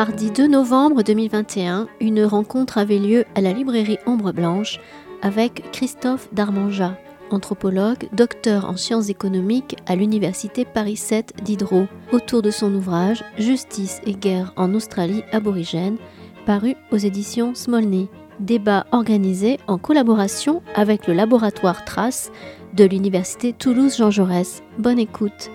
Mardi 2 novembre 2021, une rencontre avait lieu à la librairie Ombre Blanche avec Christophe Darmanja, anthropologue, docteur en sciences économiques à l'université Paris 7 Diderot, autour de son ouvrage Justice et guerre en Australie aborigène, paru aux éditions Smolny. Débat organisé en collaboration avec le laboratoire Trace de l'université Toulouse-Jean Jaurès. Bonne écoute.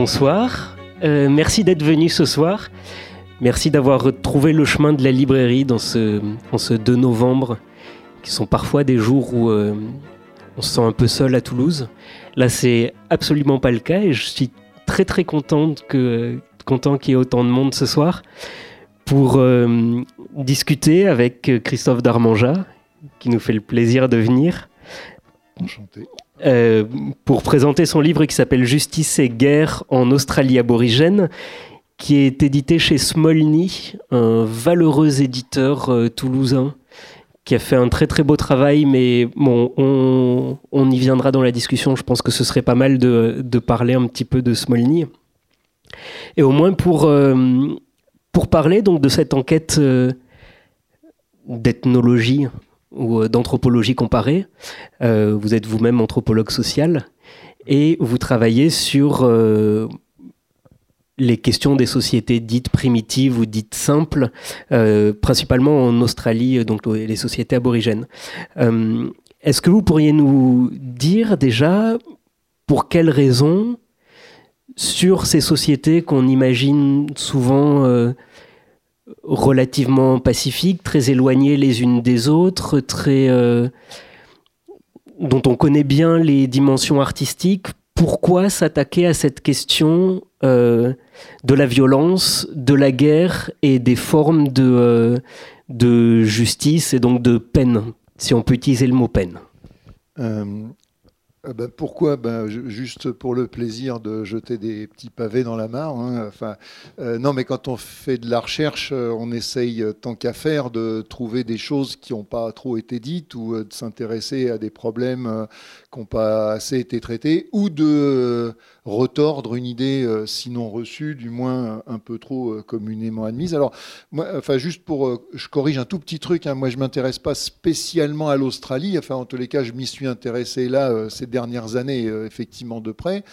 Bonsoir. Euh, merci d'être venu ce soir. Merci d'avoir retrouvé le chemin de la librairie dans ce, ce 2 novembre, qui sont parfois des jours où euh, on se sent un peu seul à Toulouse. Là, c'est absolument pas le cas et je suis très très contente que, content qu'il y ait autant de monde ce soir pour euh, discuter avec Christophe Darmanja, qui nous fait le plaisir de venir. Enchanté. Euh, pour présenter son livre qui s'appelle Justice et guerre en Australie aborigène, qui est édité chez Smolny, un valeureux éditeur euh, toulousain qui a fait un très très beau travail, mais bon, on, y viendra dans la discussion. Je pense que ce serait pas mal de, parler un petit peu de Smolny. Et au moins pour, euh, pour parler donc de cette enquête d'ethnologie ou euh, d'anthropologie comparée. Euh, vous êtes vous-même anthropologue social et vous travaillez sur euh, les questions des sociétés dites primitives ou dites simples, principalement en Australie, donc les sociétés aborigènes. Est-ce que vous pourriez nous dire déjà pour quelles raisons, sur ces sociétés qu'on imagine souvent relativement pacifiques, très éloignées les unes des autres, euh, dont on connaît bien les dimensions artistiques. Pourquoi s'attaquer à cette question euh, de la violence, de la guerre et des formes de, euh, de justice et donc de peine, si on peut utiliser le mot peine? Ah ben, pourquoi? Ben, Juste pour le plaisir de jeter des petits pavés dans la mare. Hein. Euh, non, mais quand on fait de la recherche, euh, on essaye, euh, tant qu'à faire, de trouver des choses qui n'ont pas trop été dites ou de s'intéresser à des problèmes qui n'ont pas assez été traités ou de retordre une idée, sinon reçue, du moins un peu trop communément admise. Alors, moi, enfin, juste pour. je corrige un tout petit truc. Hein. moi, je m'intéresse pas spécialement à l'Australie. Enfin, en tous les cas, je m'y suis intéressé là ces dernières années, euh, effectivement, de près.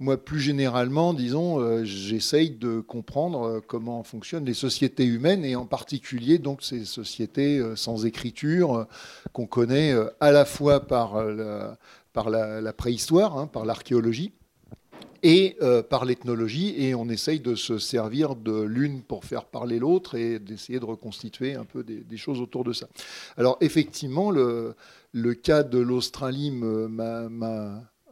Moi, plus généralement, disons, euh, j'essaye de comprendre euh, comment fonctionnent les sociétés humaines et en particulier donc ces sociétés sans écriture qu'on connaît à la fois par la, préhistoire, hein, par l'archéologie, et par l'ethnologie, et on essaye de se servir de l'une pour faire parler l'autre et d'essayer de reconstituer un peu des, choses autour de ça. Alors effectivement, le cas de l'Australie m'a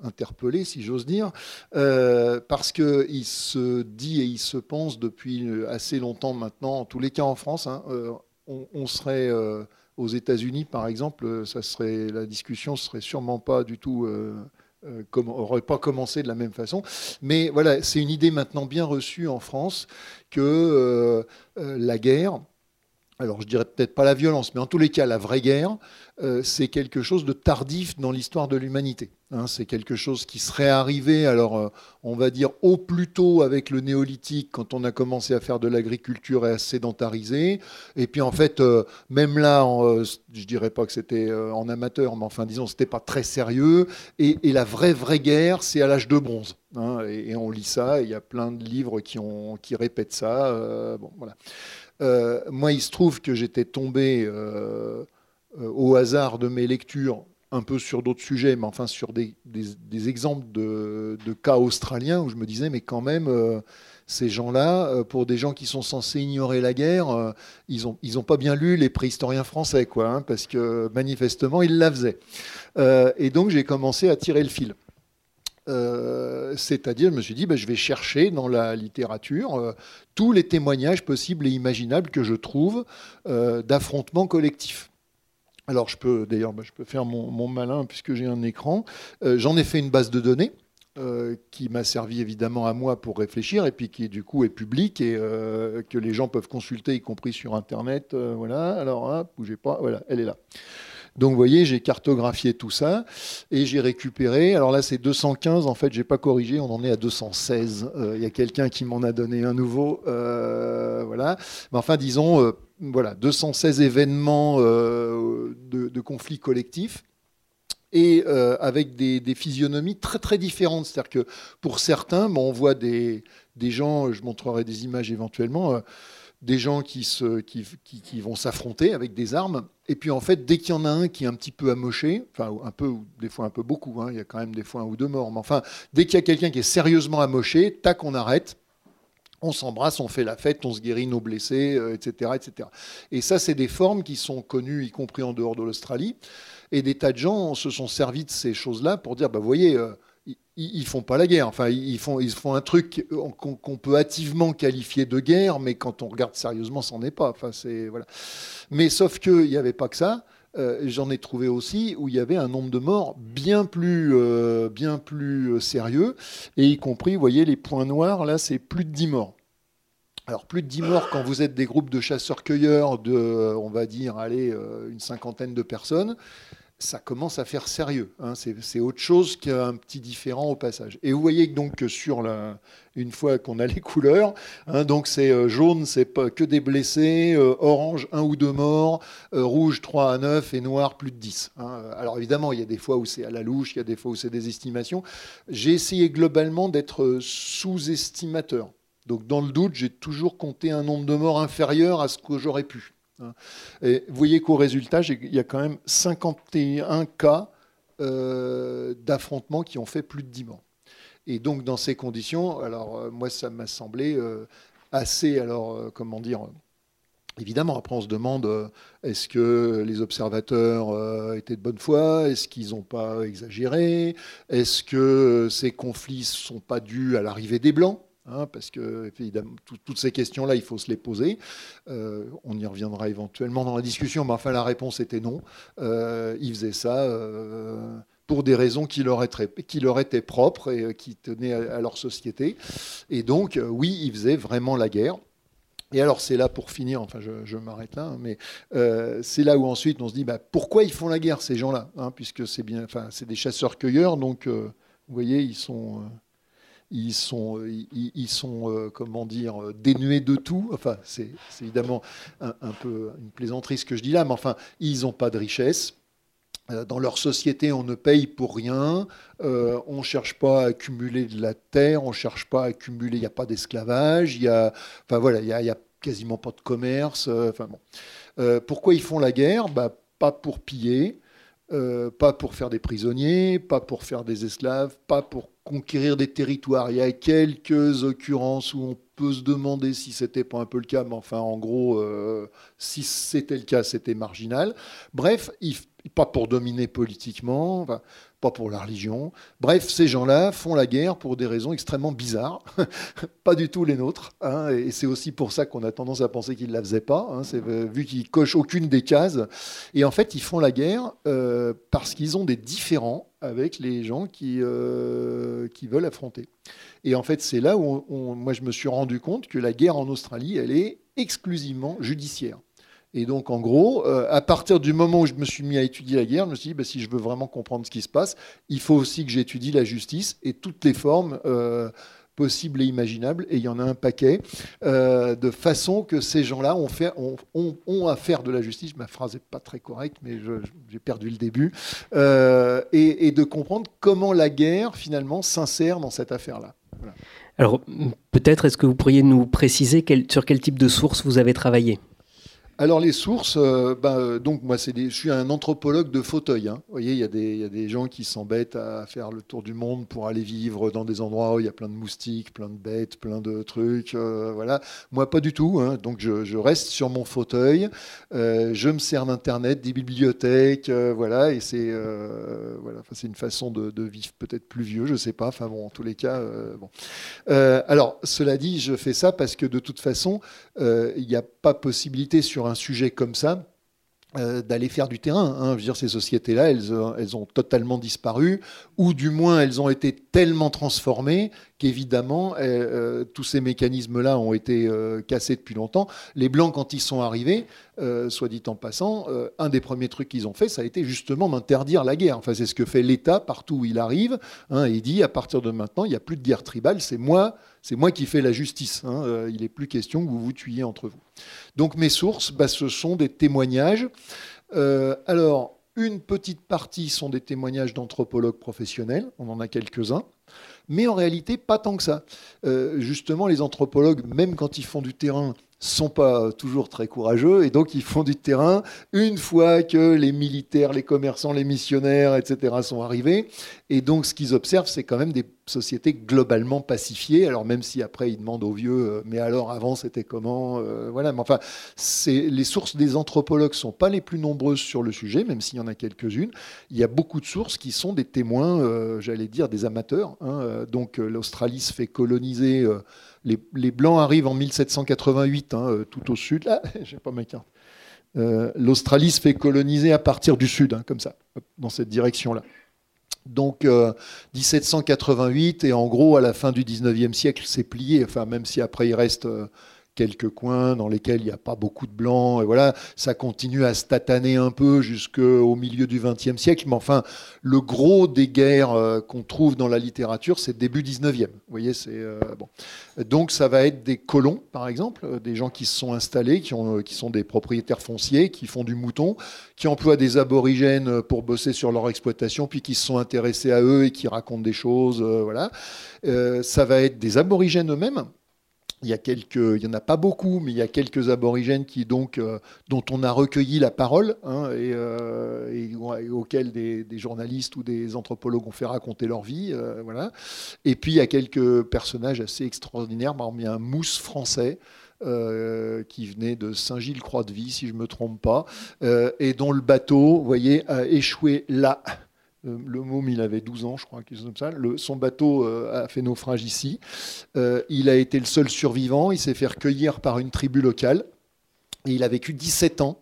interpellé, si j'ose dire, euh, parce qu'il se dit et il se pense depuis assez longtemps maintenant, en tous les cas en France, hein, euh, on, serait euh, aux États-Unis, par exemple, ça serait la discussion serait sûrement pas du tout aurait pas commencé de la même façon. Mais voilà, c'est une idée maintenant bien reçue en France que la guerre, alors je dirais peut-être pas la violence, mais en tous les cas la vraie guerre, euh, c'est quelque chose de tardif dans l'histoire de l'humanité. Hein. c'est quelque chose qui serait arrivé, alors euh, on va dire au plus tôt avec le néolithique, quand on a commencé à faire de l'agriculture et à sédentariser. Et puis en fait, euh, même là, je dirais pas que c'était en amateur, mais enfin disons, c'était pas très sérieux. Et, la vraie vraie guerre, c'est à l'âge de bronze. Hein. et, on lit ça, il y a plein de livres qui, qui répètent ça. bon, voilà. Moi, il se trouve que j'étais tombé euh, au hasard de mes lectures, un peu sur d'autres sujets, mais enfin sur des, exemples de, cas australiens où je me disais, mais quand même, euh, ces gens-là, euh, pour des gens qui sont censés ignorer la guerre, ils n'ont pas bien lu les préhistoriens français, quoi, hein, parce que manifestement, ils la faisaient. et donc, j'ai commencé à tirer le fil. C'est-à-dire, je me suis dit, ben, je vais chercher dans la littérature tous les témoignages possibles et imaginables que je trouve d'affrontements collectifs. Alors je peux d'ailleurs, bah, je peux faire mon, malin puisque j'ai un écran. Euh, j'en ai fait une base de données qui m'a servi évidemment à moi pour réfléchir et puis qui du coup est public et que les gens peuvent consulter, y compris sur Internet. voilà, alors, bougez pas, voilà, elle est là. Donc, vous voyez, j'ai cartographié tout ça et j'ai récupéré. Alors là, c'est 215. En fait, j'ai pas corrigé. On en est à 216. Euh, il y a quelqu'un qui m'en a donné un nouveau. Euh, voilà. Mais enfin, disons, euh, voilà, 216 événements de, conflits collectifs et avec des, physionomies très très différentes. C'est-à-dire que pour certains, on voit des gens, je montrerai des images éventuellement, des gens qui, vont s'affronter avec des armes. Et puis en fait, dès qu'il y en a un qui est un petit peu amoché, enfin un peu, des fois un peu beaucoup, hein, il y a quand même des fois un ou deux morts, mais enfin, dès qu'il y a quelqu'un qui est sérieusement amoché, tac, on arrête, on s'embrasse, on fait la fête, on se guérit nos blessés, etc., euh, etc. Et ça, c'est des formes qui sont connues, y compris en dehors de l'Australie. Et des tas de gens se sont servis de ces choses-là pour dire, bah, vous voyez, euh, ils font pas la guerre. Enfin, ils font, ils font un truc qu'on peut hâtivement qualifier de guerre, mais quand on regarde sérieusement, c'en est pas. Enfin, c'est voilà. Mais sauf qu'il n'y avait pas que ça. Euh, j'en ai trouvé aussi où il y avait un nombre de morts bien plus, euh, bien plus euh, sérieux, et y compris, vous voyez, les points noirs, là, c'est plus de 10 morts. Alors, plus de 10 morts quand vous êtes des groupes de chasseurs-cueilleurs de, on va dire, allez, une cinquantaine de personnes ça commence à faire sérieux. Hein. C'est autre chose qu'un petit différent au passage. Et vous voyez donc que sur la, une fois qu'on a les couleurs, hein, donc c'est euh, jaune, c'est que des blessés, euh, orange, un ou deux morts, euh, rouge 3 à 9 et noir plus de 10. Hein. Alors évidemment, il y a des fois où c'est à la louche, il y a des fois où c'est des estimations. J'ai essayé globalement d'être sous-estimateur. Donc dans le doute, j'ai toujours compté un nombre de morts inférieur à ce que j'aurais pu. Hein. Et vous voyez qu'au résultat, il y a quand même 51 cas euh, d'affrontements qui ont fait plus de 10 morts. Et donc, dans ces conditions, alors euh, moi, ça m'a semblé euh, assez, alors, comment dire, Évidemment, après on se demande est-ce que les observateurs étaient de bonne foi? Est-ce qu'ils n'ont pas exagéré? Est-ce que ces conflits ne sont pas dus à l'arrivée des Blancs? Hein, parce que évidemment, toutes ces questions-là, il faut se les poser. Euh, on y reviendra éventuellement dans la discussion, mais enfin la réponse était non. Euh, il faisait ça euh, pour des raisons qui leur, étaient, qui leur étaient propres et qui tenaient à, leur société. Et donc, oui, il faisait vraiment la guerre. Et alors c'est là pour finir, enfin je, m'arrête là, hein, mais c'est là où ensuite on se dit bah, pourquoi ils font la guerre ces gens-là, hein, puisque c'est bien, enfin c'est des chasseurs-cueilleurs, donc vous voyez ils sont ils sont, ils, sont euh, comment dire, dénués de tout. Enfin, c'est évidemment un, peu une plaisanterie ce que je dis là, mais enfin, ils n'ont pas de richesse. Euh, dans leur société, on ne paye pour rien, euh, on ne cherche pas à accumuler de la terre, on ne cherche pas à accumuler, il n'y a pas d'esclavage, il y a, enfin voilà, il y a, quasiment pas de commerce. enfin bon. pourquoi ils font la guerre? Bah, Pas pour piller, pas pour faire des prisonniers, pas pour faire des esclaves, pas pour conquérir des territoires. Il y a quelques occurrences où on peut se demander si c'était pas un peu le cas, mais enfin, en gros, euh, si c'était le cas, c'était marginal. Bref, pas pour dominer politiquement, pas pour la religion. Bref, ces gens-là font la guerre pour des raisons extrêmement bizarres, pas du tout les nôtres. Hein, et c'est aussi pour ça qu'on a tendance à penser qu'ils ne la faisaient pas, hein, euh, vu qu'ils cochent aucune des cases. Et en fait, ils font la guerre euh, parce qu'ils ont des différends avec les gens qui, euh, qui veulent affronter. Et en fait, c'est là où moi je me suis rendu compte que la guerre en Australie, elle est exclusivement judiciaire. Et donc, en gros, euh, à partir du moment où je me suis mis à étudier la guerre, je me suis dit, bah, si je veux vraiment comprendre ce qui se passe, il faut aussi que j'étudie la justice et toutes les formes euh, possibles et imaginables. Et il y en a un paquet, euh, de façon que ces gens-là ont, fait, ont, à faire de la justice. Ma phrase n'est pas très correcte, mais j'ai perdu le début. Et, de comprendre comment la guerre, finalement, s'insère dans cette affaire-là. Alors, peut-être, est-ce que vous pourriez nous préciser sur quel type de source vous avez travaillé? Alors les sources, euh, ben, euh, donc moi c'est je suis un anthropologue de fauteuil. Hein. Vous voyez, il y, a des, y a des gens qui s'embêtent à faire le tour du monde pour aller vivre dans des endroits où il y a plein de moustiques, plein de bêtes, plein de trucs. Euh, voilà. Moi pas du tout. Hein. Donc je, reste sur mon fauteuil, je me sers d'internet, des bibliothèques, voilà. Et c'est voilà, c'est une façon de, vivre peut-être plus vieux, je sais pas. Enfin bon, en tous les cas, bon. alors cela dit, je fais ça parce que de toute façon, il n'y a pas possibilité sur un sujet comme ça euh, d'aller faire du terrain. Hein. Je veux dire, ces sociétés-là, elles, euh, elles, ont totalement disparu, ou du moins elles ont été tellement transformées qu'évidemment, euh, tous ces mécanismes-là ont été cassés depuis longtemps. Les Blancs, quand ils sont arrivés, soit dit en passant, un des premiers trucs qu'ils ont fait, ça a été justement d'interdire la guerre. Enfin, c'est ce que fait l'État partout où il arrive. Hein, il dit, à partir de maintenant, il n'y a plus de guerre tribale, c'est moi, c'est moi qui fais la justice. Hein. il n'est plus question que vous vous tuiez entre vous. Donc mes sources, bah, ce sont des témoignages. Euh, alors, une petite partie sont des témoignages d'anthropologues professionnels, on en a quelques-uns, mais en réalité pas tant que ça. Euh, justement, les anthropologues, même quand ils font du terrain, sont pas toujours très courageux et donc ils font du terrain une fois que les militaires, les commerçants, les missionnaires, etc. sont arrivés. Et donc ce qu'ils observent, c'est quand même des sociétés globalement pacifiées. Alors même si après ils demandent aux vieux, euh, mais alors avant c'était comment euh, Voilà. Mais enfin, les sources des anthropologues sont pas les plus nombreuses sur le sujet, même s'il y en a quelques-unes. Il y a beaucoup de sources qui sont des témoins, euh, j'allais dire des amateurs. Hein. Donc l'Australie se fait coloniser les, Blancs arrivent en 1788, hein, euh, tout au sud. Là, j'ai pas ma carte. Euh, L'Australie se fait coloniser à partir du sud, hein, comme ça, dans cette direction-là. Donc 1788, euh, et en gros, à la fin du 19e siècle, c'est plié. Enfin, même si après il reste quelques coins dans lesquels il n'y a pas beaucoup de blancs. Et voilà, ça continue à se tataner un peu jusqu'au milieu du XXe siècle. Mais enfin, le gros des guerres euh, qu'on trouve dans la littérature, c'est début XIXe. Vous voyez, c'est euh, bon. Donc, ça va être des colons, par exemple, euh, des gens qui se sont installés, qui, ont, qui sont des propriétaires fonciers, qui font du mouton, qui emploient des aborigènes pour bosser sur leur exploitation, puis qui se sont intéressés à eux et qui racontent des choses. voilà. ça va être des aborigènes eux-mêmes il y, a quelques, il y en a pas beaucoup, mais il y a quelques aborigènes qui donc, euh, dont on a recueilli la parole hein, et, euh, auxquels des, journalistes ou des anthropologues ont fait raconter leur vie. Euh, voilà. Et puis il y a quelques personnages assez extraordinaires. Par exemple, il y a un mousse français. qui venait de Saint-Gilles-Croix-de-Vie, si je ne me trompe pas, et dont le bateau, vous voyez, a échoué là, le môme, il avait 12 ans, je crois, comme ça. son bateau euh, a fait naufrage ici. Euh, il a été le seul survivant. Il s'est fait recueillir par une tribu locale. Il a vécu 17 ans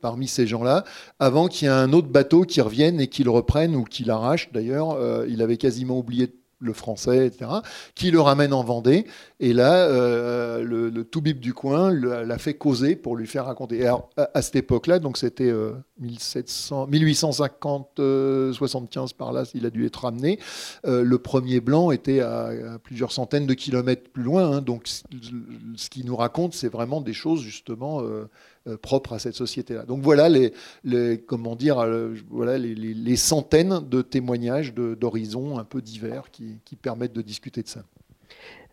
parmi ces gens-là, avant qu'il y ait un autre bateau qui revienne et qu'il reprenne ou qu'il arrache. D'ailleurs, il avait quasiment oublié de le français, etc., qui le ramène en Vendée. Et là, euh, le, le toubib du coin l'a fait causer pour lui faire raconter. À, cette époque-là, donc c'était 1850, euh, 75 par là, il a dû être ramené. Euh, le premier blanc était à, plusieurs centaines de kilomètres plus loin. Hein. donc, ce qu'il nous raconte, c'est vraiment des choses justement euh, propre à cette société-là. Donc voilà les, comment dire, euh, voilà les, centaines de témoignages d'horizons un peu divers qui, permettent de discuter de ça.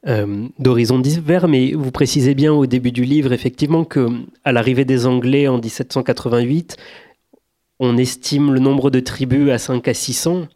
Euh, d'horizons divers, mais vous précisez bien au début du livre effectivement que à l'arrivée des Anglais en 1788, on estime le nombre de tribus à 5 à 600.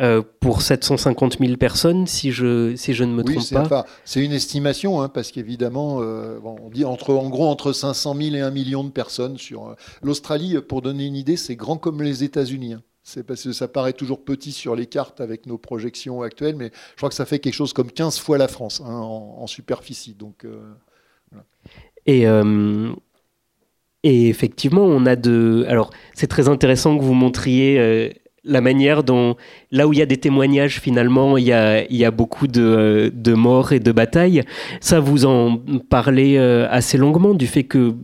Euh, pour 750 000 personnes, si je, si je ne me trompe pas. C'est une estimation, hein, parce qu'évidemment, euh, on dit entre, en gros entre 500 000 et 1 million de personnes. sur euh, L'Australie, pour donner une idée, c'est grand comme les États-Unis. Hein. C'est parce que ça paraît toujours petit sur les cartes avec nos projections actuelles, mais je crois que ça fait quelque chose comme 15 fois la France hein, en, superficie. Donc, Et. Et effectivement, on a de. Alors, c'est très intéressant que vous montriez la manière dont, là où il y a des témoignages, finalement, il y a, beaucoup de, morts et de batailles. Ça, vous en parlez euh, assez longuement du fait que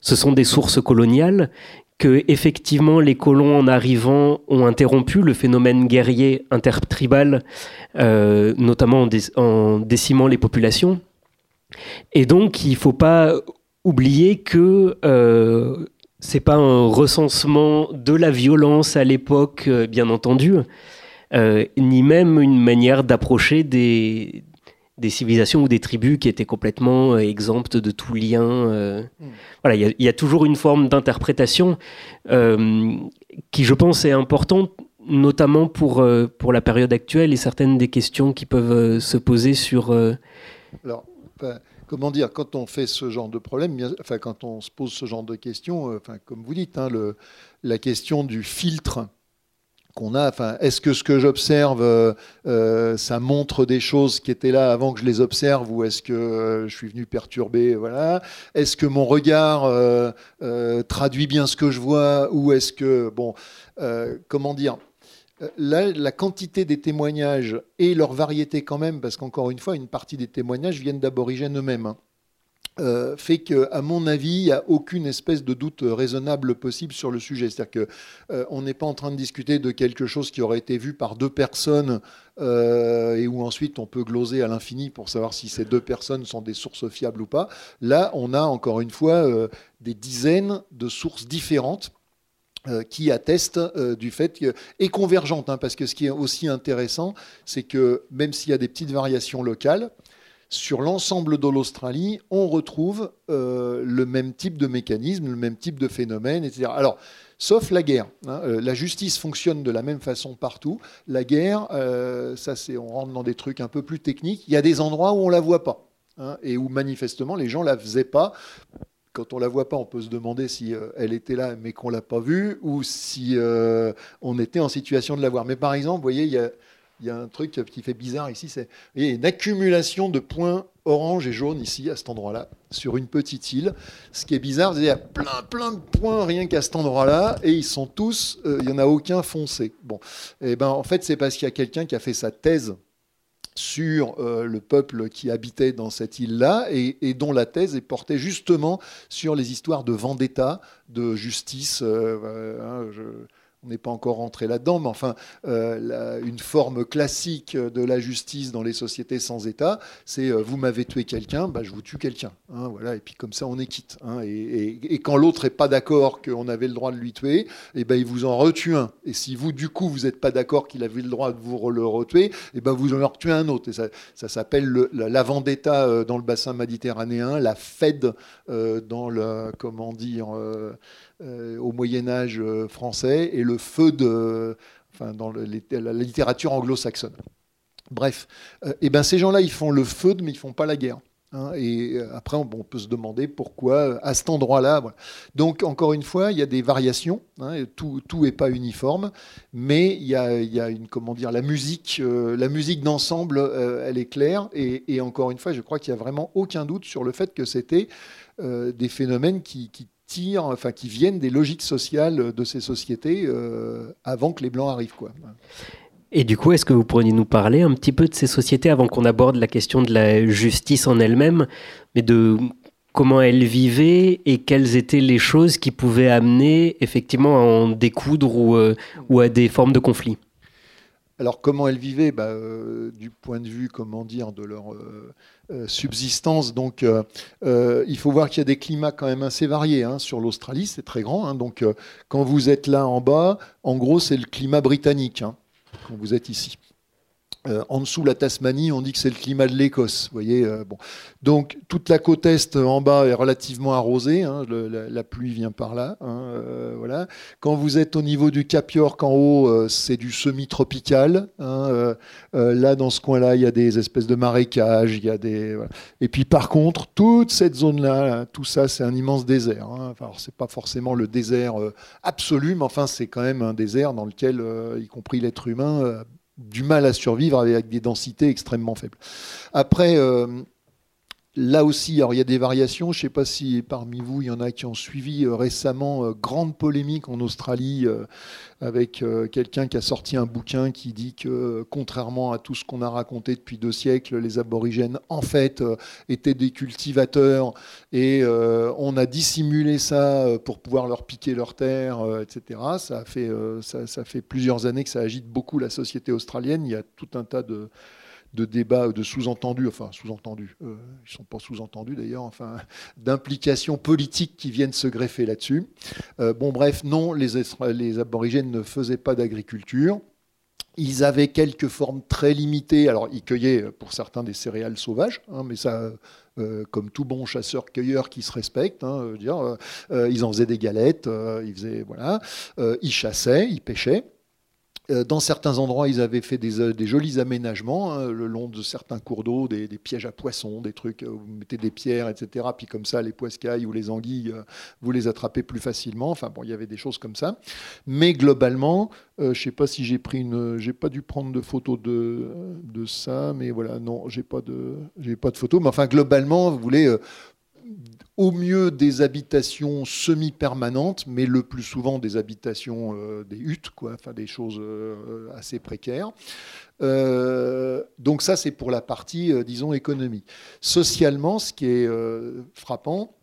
ce sont des sources coloniales, que effectivement les colons en arrivant ont interrompu le phénomène guerrier intertribal, euh, notamment en, décimant les populations. Et donc, il ne faut pas oublier que euh, c'est pas un recensement de la violence à l'époque, euh, bien entendu, euh, ni même une manière d'approcher des, des, civilisations ou des tribus qui étaient complètement euh, exemptes de tout lien. Hmm. Voilà, il y, a toujours une forme d'interprétation qui, je pense, est importante, notamment pour, pour la période actuelle et certaines des questions qui peuvent se poser sur. Alors, comment dire, quand on fait ce genre de problème, quand on se pose ce genre de questions, euh, comme vous dites, hein, la question du filtre qu'on a. Enfin, est-ce que ce que j'observe, ça montre des choses qui étaient là avant que je les observe, ou est-ce que je suis venu perturber Voilà. Est-ce que mon regard traduit bien ce que je vois, ou est-ce que bon, comment dire la, quantité des témoignages et leur variété quand même, parce qu'encore une fois, une partie des témoignages viennent d'aborigènes eux-mêmes, hein, euh, fait qu'à mon avis, il n'y a aucune espèce de doute raisonnable possible sur le sujet. C'est-à-dire qu'on euh, n'est pas en train de discuter de quelque chose qui aurait été vu par deux personnes euh, et où ensuite on peut gloser à l'infini pour savoir si ces deux personnes sont des sources fiables ou pas. Là, on a encore une fois des dizaines de sources différentes qui atteste euh, du fait que, et convergente, hein, parce que ce qui est aussi intéressant, c'est que même s'il y a des petites variations locales, sur l'ensemble de l'Australie, on retrouve euh, le même type de mécanisme, le même type de phénomène, etc. Alors, sauf la guerre. Hein, la justice fonctionne de la même façon partout. La guerre, ça c'est, on rentre dans des trucs un peu plus techniques. Il y a des endroits où on la voit pas. Hein, et où manifestement les gens la faisaient pas quand on la voit pas, on peut se demander si euh, elle était là, mais qu'on l'a pas vue, ou si euh, on était en situation de la voir. Mais par exemple, vous voyez, il y a, un truc qui fait bizarre ici, c'est une accumulation de points orange et jaune ici, à cet endroit-là, sur une petite île. Ce qui est bizarre, c'est qu'il y a plein, plein de points rien qu'à cet endroit-là, et ils sont tous, euh, il n'y en a aucun foncé. Bon, et eh ben en fait, c'est parce qu'il y a quelqu'un qui a fait sa thèse sur euh, le peuple qui habitait dans cette île-là et, dont la thèse est portée justement sur les histoires de vendetta, de justice. Euh, hein, on n'est pas encore rentré là-dedans, mais enfin, euh, une forme classique de la justice dans les sociétés sans État, c'est euh, vous m'avez tué quelqu'un, bah, je vous tue quelqu'un. Hein, voilà, et puis comme ça, on est quitte. Hein. et, quand l'autre n'est pas d'accord qu'on avait le droit de lui tuer, et eh ben, il vous en retue un. Et si vous, du coup, vous n'êtes pas d'accord qu'il avait le droit de vous le retuer, et eh ben, vous en retuez un autre. Ça, s'appelle la, vendetta euh, dans le bassin méditerranéen, la Fed dans le, comment dire, au Moyen Âge euh, français et le feu de, enfin, dans la littérature anglo-saxonne. Bref, et eh ben ces gens-là, ils font le feu, mais ils font pas la guerre. Hein. et euh, après, on, peut se demander pourquoi à cet endroit-là. Donc, encore une fois, il y a des variations. Hein, tout n'est pas uniforme, mais il y a, une comment dire la musique, musique d'ensemble, elle est claire. Et, encore une fois, je crois qu'il n'y a vraiment aucun doute sur le fait que c'était des phénomènes qui enfin, qui viennent des logiques sociales de ces sociétés euh, avant que les Blancs arrivent. Quoi. Et du coup, est-ce que vous pourriez nous parler un petit peu de ces sociétés avant qu'on aborde la question de la justice en elle-même, mais de comment elles vivaient et quelles étaient les choses qui pouvaient amener effectivement à en découdre ou, euh, à des formes de conflit? Alors comment elles vivaient bah, euh, Du point de vue, comment dire, de leur euh, euh, subsistance. Donc il faut voir qu'il y a des climats quand même assez variés. Hein. Sur l'Australie, c'est très grand. Hein. donc quand vous êtes là en bas, en gros, c'est le climat britannique. Hein, quand vous êtes ici. Euh, en dessous, la Tasmanie, on dit que c'est le climat de l'Écosse. voyez, euh, bon. Donc, toute la côte est en bas est relativement arrosée. Hein, la, pluie vient par là. Hein, euh, voilà. Quand vous êtes au niveau du Cap York en haut, c'est du semi-tropical. Hein, là, dans ce coin-là, il y a des espèces de marécages. Il y a des. Et puis, par contre, toute cette zone-là, tout ça, c'est un immense désert. Enfin, c'est pas forcément le désert absolu, mais enfin, c'est quand même un désert dans lequel, y compris l'être humain, du mal à survivre avec des densités extrêmement faibles. Après, euh, Là aussi, il y a des variations. Je ne sais pas si parmi vous, il y en a qui ont suivi euh, récemment euh, grande polémique en Australie avec quelqu'un qui a sorti un bouquin qui dit que, contrairement à tout ce qu'on a raconté depuis deux siècles, les aborigènes, en fait, étaient des cultivateurs et on a dissimulé ça pour pouvoir leur piquer leurs terres, etc. Ça fait plusieurs années que ça agite beaucoup la société australienne. Il y a tout un tas de de débats, de sous-entendus, enfin sous-entendus, euh, ils ne sont pas sous-entendus d'ailleurs, enfin d'implications politiques qui viennent se greffer là-dessus. Euh, bon bref, non, les, aborigènes ne faisaient pas d'agriculture. Ils avaient quelques formes très limitées. Alors, ils cueillaient pour certains des céréales sauvages, hein, mais ça, euh, comme tout bon chasseur-cueilleur qui se respecte, hein, dire, ils en faisaient des galettes, ils faisaient, voilà, ils chassaient, ils pêchaient. Euh, dans certains endroits, ils avaient fait des, euh, jolis aménagements hein, le long de certains cours d'eau, des, pièges à poissons, des trucs où vous mettez des pierres, etc. Puis comme ça, les poiscailles ou les anguilles, vous les attrapez plus facilement. Enfin bon, il y avait des choses comme ça. Mais globalement, je ne sais pas si j'ai pris une, j'ai pas dû prendre de photos de, de ça, mais voilà, non, j'ai pas de, j'ai pas de photos. Mais enfin, globalement, vous voulez au mieux des habitations semi-permanentes, mais le plus souvent des habitations, euh, des huttes, quoi, enfin des choses euh, assez précaires. Euh, donc ça, c'est pour la partie, disons, économie. Socialement, ce qui est frappant,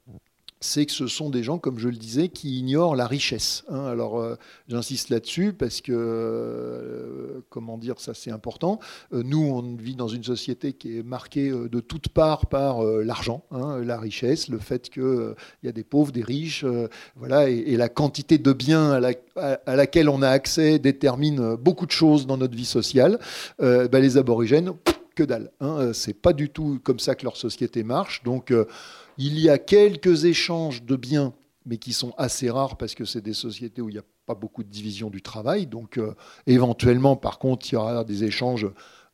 c'est que ce sont des gens, comme je le disais, qui ignorent la richesse. Hein. Alors, euh, j'insiste là-dessus parce que, euh, comment dire, ça c'est important. Euh, nous, on vit dans une société qui est marquée de toutes parts par l'argent, hein, la richesse, le fait qu'il y a des pauvres, des riches, voilà, et, la quantité de biens à, laquelle on a accès détermine beaucoup de choses dans notre vie sociale. Ben, les aborigènes, que dalle. Hein, c'est pas du tout comme ça que leur société marche. Donc, il y a quelques échanges de biens, mais qui sont assez rares parce que c'est des sociétés où il n'y a pas beaucoup de division du travail. Donc euh, éventuellement, par contre, il y aura des échanges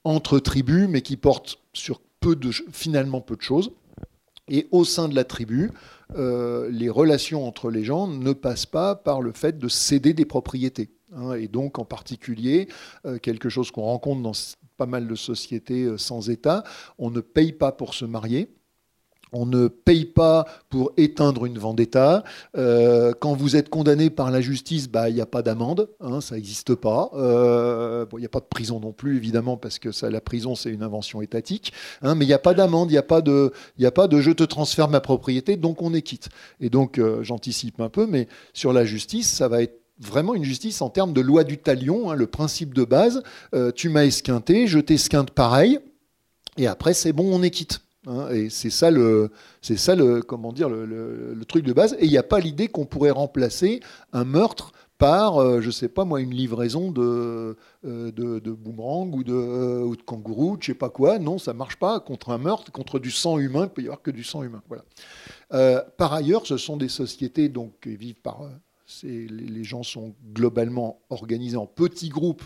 entre tribus, mais qui portent sur finalement peu de choses. Et au sein de la tribu, euh, les relations entre les gens ne passent pas par le fait de céder des propriétés. Hein. et donc, en particulier, euh, quelque chose qu'on rencontre dans pas mal de sociétés sans État, on ne paye pas pour se marier. On ne paye pas pour éteindre une vendetta. Euh, quand vous êtes condamné par la justice, bah, il n'y a pas d'amende, hein, ça n'existe pas. Euh, il n'y a pas de prison non plus, évidemment, parce que la prison, c'est une invention étatique. Hein, mais il n'y a pas d'amende, il n'y a, pas de, a pas de je te transfère ma propriété, donc on est quitte. Et donc, euh, j'anticipe un peu, mais sur la justice, ça va être vraiment une justice en termes de loi du talion, hein, le principe de base. tu m'as esquinté, je t'esquinte pareil, et après, c'est bon, on est quitte. Hein, et c'est ça le, c'est ça le, comment dire, le, truc de base. Et il n'y a pas l'idée qu'on pourrait remplacer un meurtre par, euh, je sais pas moi, une livraison de, euh, de, boomerang ou de, euh, ou de kangourou, je sais pas quoi. Non, ça marche pas contre un meurtre, contre du sang humain. Il peut y avoir que du sang humain. Voilà. par ailleurs, ce sont des sociétés donc qui vivent par, les, les gens sont globalement organisés en petits groupes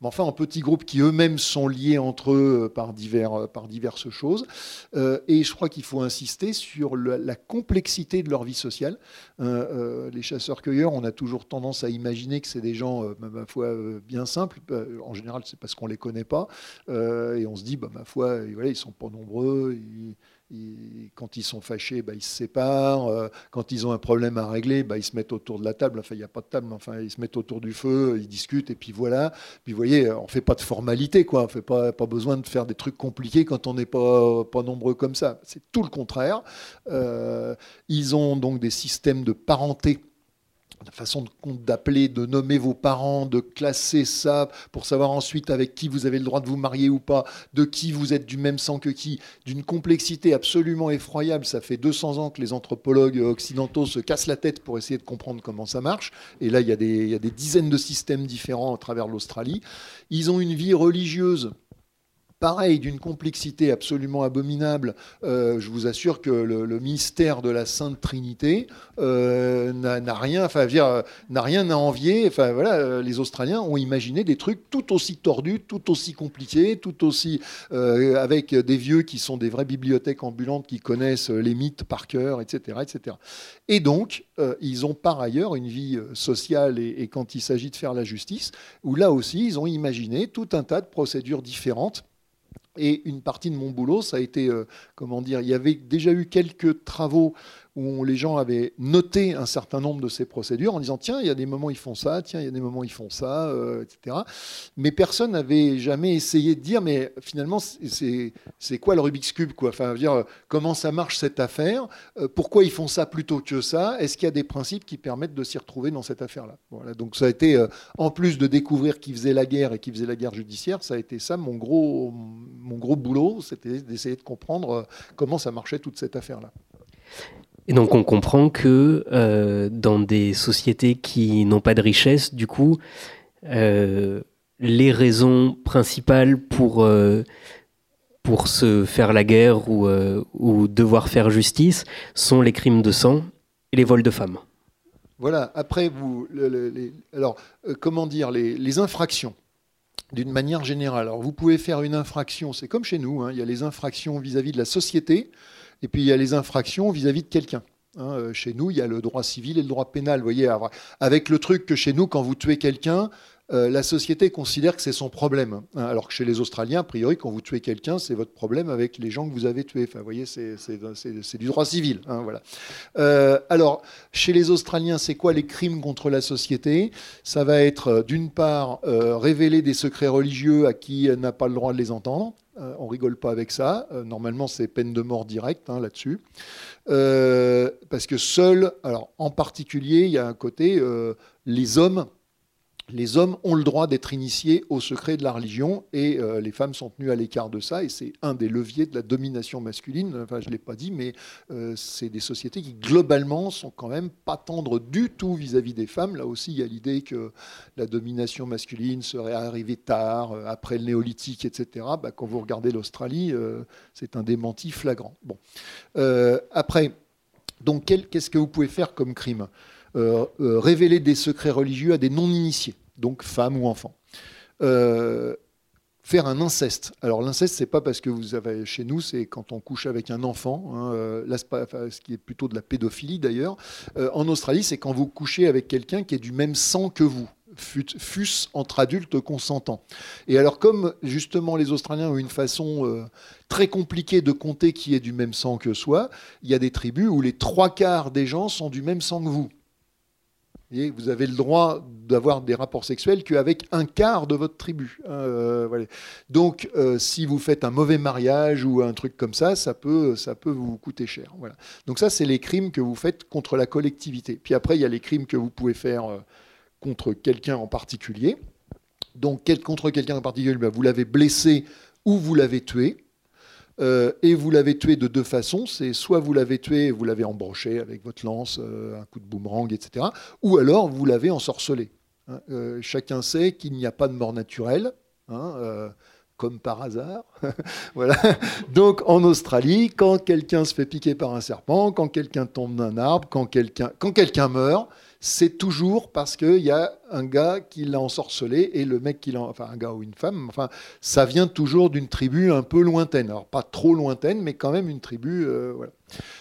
mais enfin en petits groupes qui eux-mêmes sont liés entre eux euh, euh, par diverses choses. Euh, et je crois qu'il faut insister sur la complexité de leur vie sociale. les chasseurs-cueilleurs, on a toujours tendance à imaginer que c'est des gens, ma foi, bien simples. En général, c'est parce qu'on ne les connaît pas. et on se dit, bah, ma foi, voilà, ils sont pas nombreux. Quand ils sont fâchés, bah, ils se séparent. quand ils ont un problème à régler, bah, ils se mettent autour de la table. Enfin, il n'y a pas de table, mais enfin, ils se mettent autour du feu, ils discutent, et puis voilà. Puis vous voyez, on ne fait pas de formalité, quoi. On fait pas, pas besoin de faire des trucs compliqués quand on n'est pas, pas nombreux comme ça. C'est tout le contraire. Euh, ils ont donc des systèmes de parenté la façon d'appeler, de nommer vos parents, de classer ça pour savoir ensuite avec qui vous avez le droit de vous marier ou pas, de qui vous êtes du même sang que qui, d'une complexité absolument effroyable. Ça fait 200 ans que les anthropologues occidentaux se cassent la tête pour essayer de comprendre comment ça marche. Et là, il y a des, il y a des dizaines de systèmes différents à travers l'Australie. Ils ont une vie religieuse pareil, d'une complexité absolument abominable. Euh, je vous assure que le, mystère de la Sainte Trinité euh, n'a rien, enfin, n'a rien à envier. Enfin, voilà, euh, les Australiens ont imaginé des trucs tout aussi tordus, tout aussi compliqués, tout aussi avec des vieux qui sont des vraies bibliothèques ambulantes qui connaissent les mythes par cœur, etc., etc. Et donc, ils ont par ailleurs une vie sociale et quand il s'agit de faire la justice, où là aussi, ils ont imaginé tout un tas de procédures différentes et une partie de mon boulot, ça a été, euh, comment dire, il y avait déjà eu quelques travaux où les gens avaient noté un certain nombre de ces procédures en disant tiens, il y a des moments ils font ça, tiens, il y a des moments ils font ça, euh, etc. Mais personne n'avait jamais essayé de dire mais finalement c'est quoi le Rubik's Cube quoi? Enfin, comment ça marche cette affaire? Euh, Pourquoi ils font ça plutôt que ça? Est-ce qu'il y a des principes qui permettent de s'y retrouver dans cette affaire-là? Voilà. Donc ça a été euh, en plus de découvrir qui faisait la guerre et qui faisait la guerre judiciaire, ça a été ça mon gros mon gros boulot, c'était d'essayer de comprendre comment ça marchait toute cette affaire-là. Et donc on comprend que euh, dans des sociétés qui n'ont pas de richesse, du coup, euh, les raisons principales pour, euh, pour se faire la guerre ou, ou, devoir faire justice sont les crimes de sang et les vols de femmes. Voilà, après, vous, alors, comment dire, les, infractions d'une manière générale. Alors, vous pouvez faire une infraction, c'est comme chez nous, hein, il y a les infractions vis-à-vis de la société, et puis il y a les infractions vis-à-vis de quelqu'un. Hein. Euh, chez nous, il y a le droit civil et le droit pénal. Vous voyez, avec le truc que chez nous, quand vous tuez quelqu'un, euh, la société considère que c'est son problème. Hein, alors que chez les Australiens, a priori, quand vous tuez quelqu'un, c'est votre problème avec les gens que vous avez tués. Enfin, vous voyez, c'est du droit civil. Hein. Euh, alors, chez les Australiens, c'est quoi les crimes contre la société? Ça va être, euh, d'une part, révéler des secrets religieux à qui n'a pas le droit de les entendre. on rigole pas avec ça. normalement, c'est peine de mort directe hein, là-dessus. parce que seul, alors en particulier, il y a un côté, les hommes les hommes ont le droit d'être initiés au secret de la religion et euh, les femmes sont tenues à l'écart de ça et c'est un des leviers de la domination masculine. Enfin, je ne l'ai pas dit, mais euh, c'est des sociétés qui globalement sont quand même pas tendres du tout vis-à-vis des femmes. Là aussi, il y a l'idée que la domination masculine serait arrivée tard, euh, après le néolithique, etc. Bah, quand vous regardez l'Australie, c'est un démenti flagrant. Bon. après, donc qu'est-ce que vous pouvez faire comme crime? Révéler des secrets religieux à des non-initiés, donc femmes ou enfants. Euh, faire un inceste. Alors l'inceste, c'est pas parce que vous avez chez nous, c'est quand on couche avec un enfant. Hein, là, ce qui est plutôt de la pédophilie d'ailleurs. en Australie, c'est quand vous couchez avec quelqu'un qui est du même sang que vous fût-ce entre adultes consentants. Et alors comme justement les Australiens ont une façon très compliquée de compter qui est du même sang que soi, il y a des tribus où les trois quarts des gens sont du même sang que vous vous avez le droit d'avoir des rapports sexuels qu'avec un quart de votre tribu. Hein, euh, Donc, euh, si vous faites un mauvais mariage ou un truc comme ça, ça peut, ça peut vous coûter cher. Donc ça, c'est les crimes que vous faites contre la collectivité. Puis après, il y a les crimes que vous pouvez faire euh, contre quelqu'un en particulier. Donc, contre quelqu'un en particulier, ben, vous l'avez blessé ou vous l'avez tué. Euh, et vous l'avez tué de deux façons. C'est soit vous l'avez tué, vous l'avez embroché avec votre lance, euh, un coup de boomerang, etc. Ou alors vous l'avez ensorcelé. Hein. Euh, chacun sait qu'il n'y a pas de mort naturelle. Hein, comme par hasard. voilà. Donc en Australie, quand quelqu'un se fait piquer par un serpent, quand quelqu'un tombe d'un arbre, quand quelqu'un quand quelqu'un meurt, c'est toujours parce qu'il y a un gars qui l'a ensorcelé et le mec qui l'a. Enfin, un gars ou une femme. Enfin, ça vient toujours d'une tribu un peu lointaine. Alors, pas trop lointaine, mais quand même une tribu. Euh, voilà.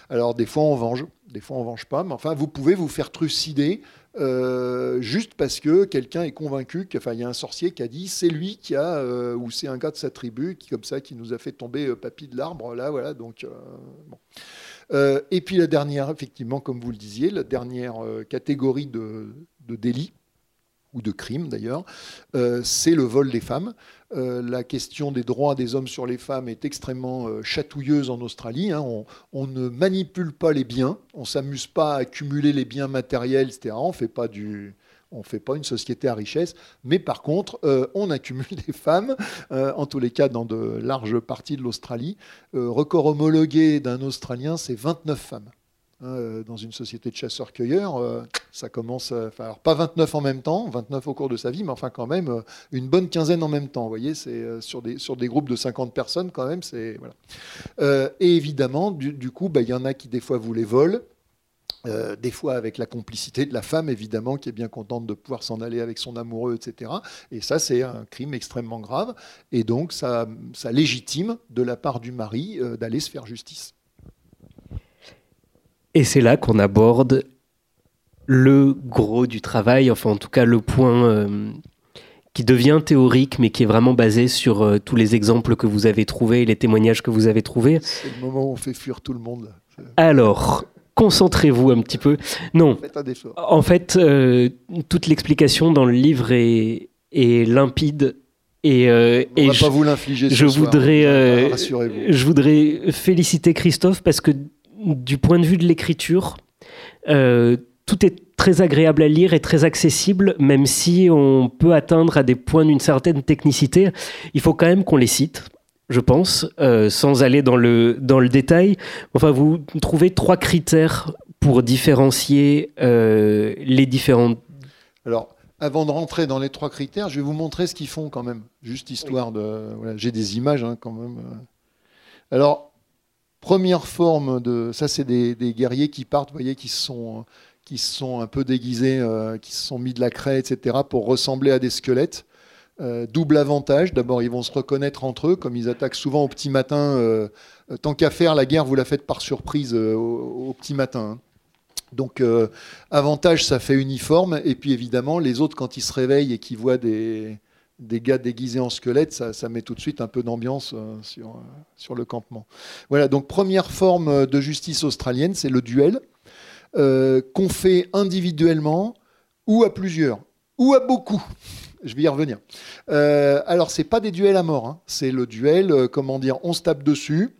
Alors, des fois, on venge. Des fois, on venge pas. Mais enfin, vous pouvez vous faire trucider euh, juste parce que quelqu'un est convaincu qu'il y a un sorcier qui a dit c'est lui qui a euh, ou c'est un gars de sa tribu qui comme ça qui nous a fait tomber papy de l'arbre là voilà donc bon. Euh, et puis la dernière, effectivement, comme vous le disiez, la dernière euh, catégorie de, délit, ou de crime d'ailleurs, euh, c'est le vol des femmes. la question des droits des hommes sur les femmes est extrêmement chatouilleuse en Australie. Hein. On, ne manipule pas les biens, on ne s'amuse pas à accumuler les biens matériels, etc. On ne fait pas du, on ne fait pas une société à richesse, mais par contre, euh, on accumule des femmes, euh, en tous les cas dans de larges parties de l'Australie. Euh, record homologué d'un Australien, c'est 29 femmes. Hein, dans une société de chasseurs-cueilleurs, ça commence, alors pas 29 en même temps, 29 au cours de sa vie, mais enfin quand même une bonne quinzaine en même temps. Vous voyez, c'est sur, des, sur des groupes de 50 personnes quand même. C'est voilà. et évidemment, du, coup, bah, il y en a qui des fois vous les volent, euh, des fois avec la complicité de la femme, évidemment, qui est bien contente de pouvoir s'en aller avec son amoureux, etc. Et ça, c'est un crime extrêmement grave. Et donc, ça, ça légitime de la part du mari euh, d'aller se faire justice. Et c'est là qu'on aborde le gros du travail, enfin en tout cas le point euh, qui devient théorique, mais qui est vraiment basé sur tous les exemples que vous avez trouvés et les témoignages que vous avez trouvés. C'est le moment où on fait fuir tout le monde. Alors, concentrez-vous un petit peu. Non. En fait, euh, toute l'explication dans le livre est, limpide. Et, euh, On va pas vous l'infliger. Je voudrais, euh, je voudrais féliciter Christophe parce que du point de vue de l'écriture, tout est très agréable à lire et très accessible, même si on peut atteindre à des points d'une certaine technicité. Il faut quand même qu'on les cite je pense, euh, sans aller dans le, dans le détail. Enfin, vous trouvez trois critères pour différencier euh, les différents... Alors, avant de rentrer dans les trois critères, je vais vous montrer ce qu'ils font quand même, juste histoire de... J'ai des images hein, quand même. Alors, première forme de... Ça, c'est des, guerriers qui partent, vous voyez, qui sont qui se sont un peu déguisés, qui se sont mis de la craie, etc., pour ressembler à des squelettes. Double avantage, d'abord ils vont se reconnaître entre eux, comme ils attaquent souvent au petit matin. tant qu'à faire, la guerre, vous la faites par surprise au, petit matin. Hein. Donc, avantage, ça fait uniforme. Et puis, évidemment, les autres, quand ils se réveillent et qu'ils voient des, gars déguisés en squelettes, ça, met tout de suite un peu d'ambiance euh, sur, euh, le campement. Voilà, donc première forme de justice australienne, c'est le duel, euh, qu'on fait individuellement ou à plusieurs, ou à beaucoup. Je vais y revenir. alors, c'est pas des duels à mort, hein. c'est le duel, comment dire, on se tape dessus,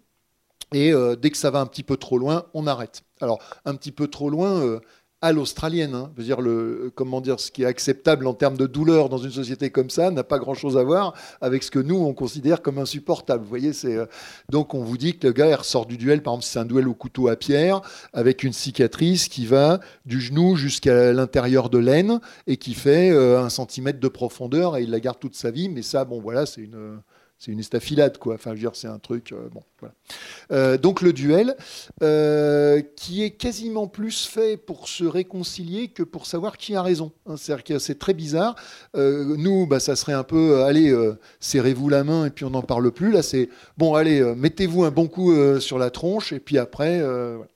et dès que ça va un petit peu trop loin, on arrête. Alors, un petit peu trop loin, à l'australienne. Hein. dire, le, comment dire, ce qui est acceptable en termes de douleur dans une société comme ça n'a pas grand-chose à voir avec ce que nous, on considère comme insupportable. Vous voyez, c'est, euh, donc on vous dit que le gars, il ressort du duel, par exemple, c'est un duel au couteau à pierre, avec une cicatrice qui va du genou jusqu'à l'intérieur de l'aine et qui fait euh, un centimètre de profondeur et il la garde toute sa vie. Mais ça, bon, voilà, c'est une c'est une estafilade, quoi. Enfin, je veux dire, c'est un truc. Euh, bon, voilà. Euh, donc le duel, euh, qui est quasiment plus fait pour se réconcilier que pour savoir qui a raison. Hein. C'est très bizarre. nous, bah, ça serait un peu, allez, serrez-vous la main et puis on n'en parle plus. Là, c'est bon, allez, mettez-vous un bon coup sur la tronche et puis après, voilà.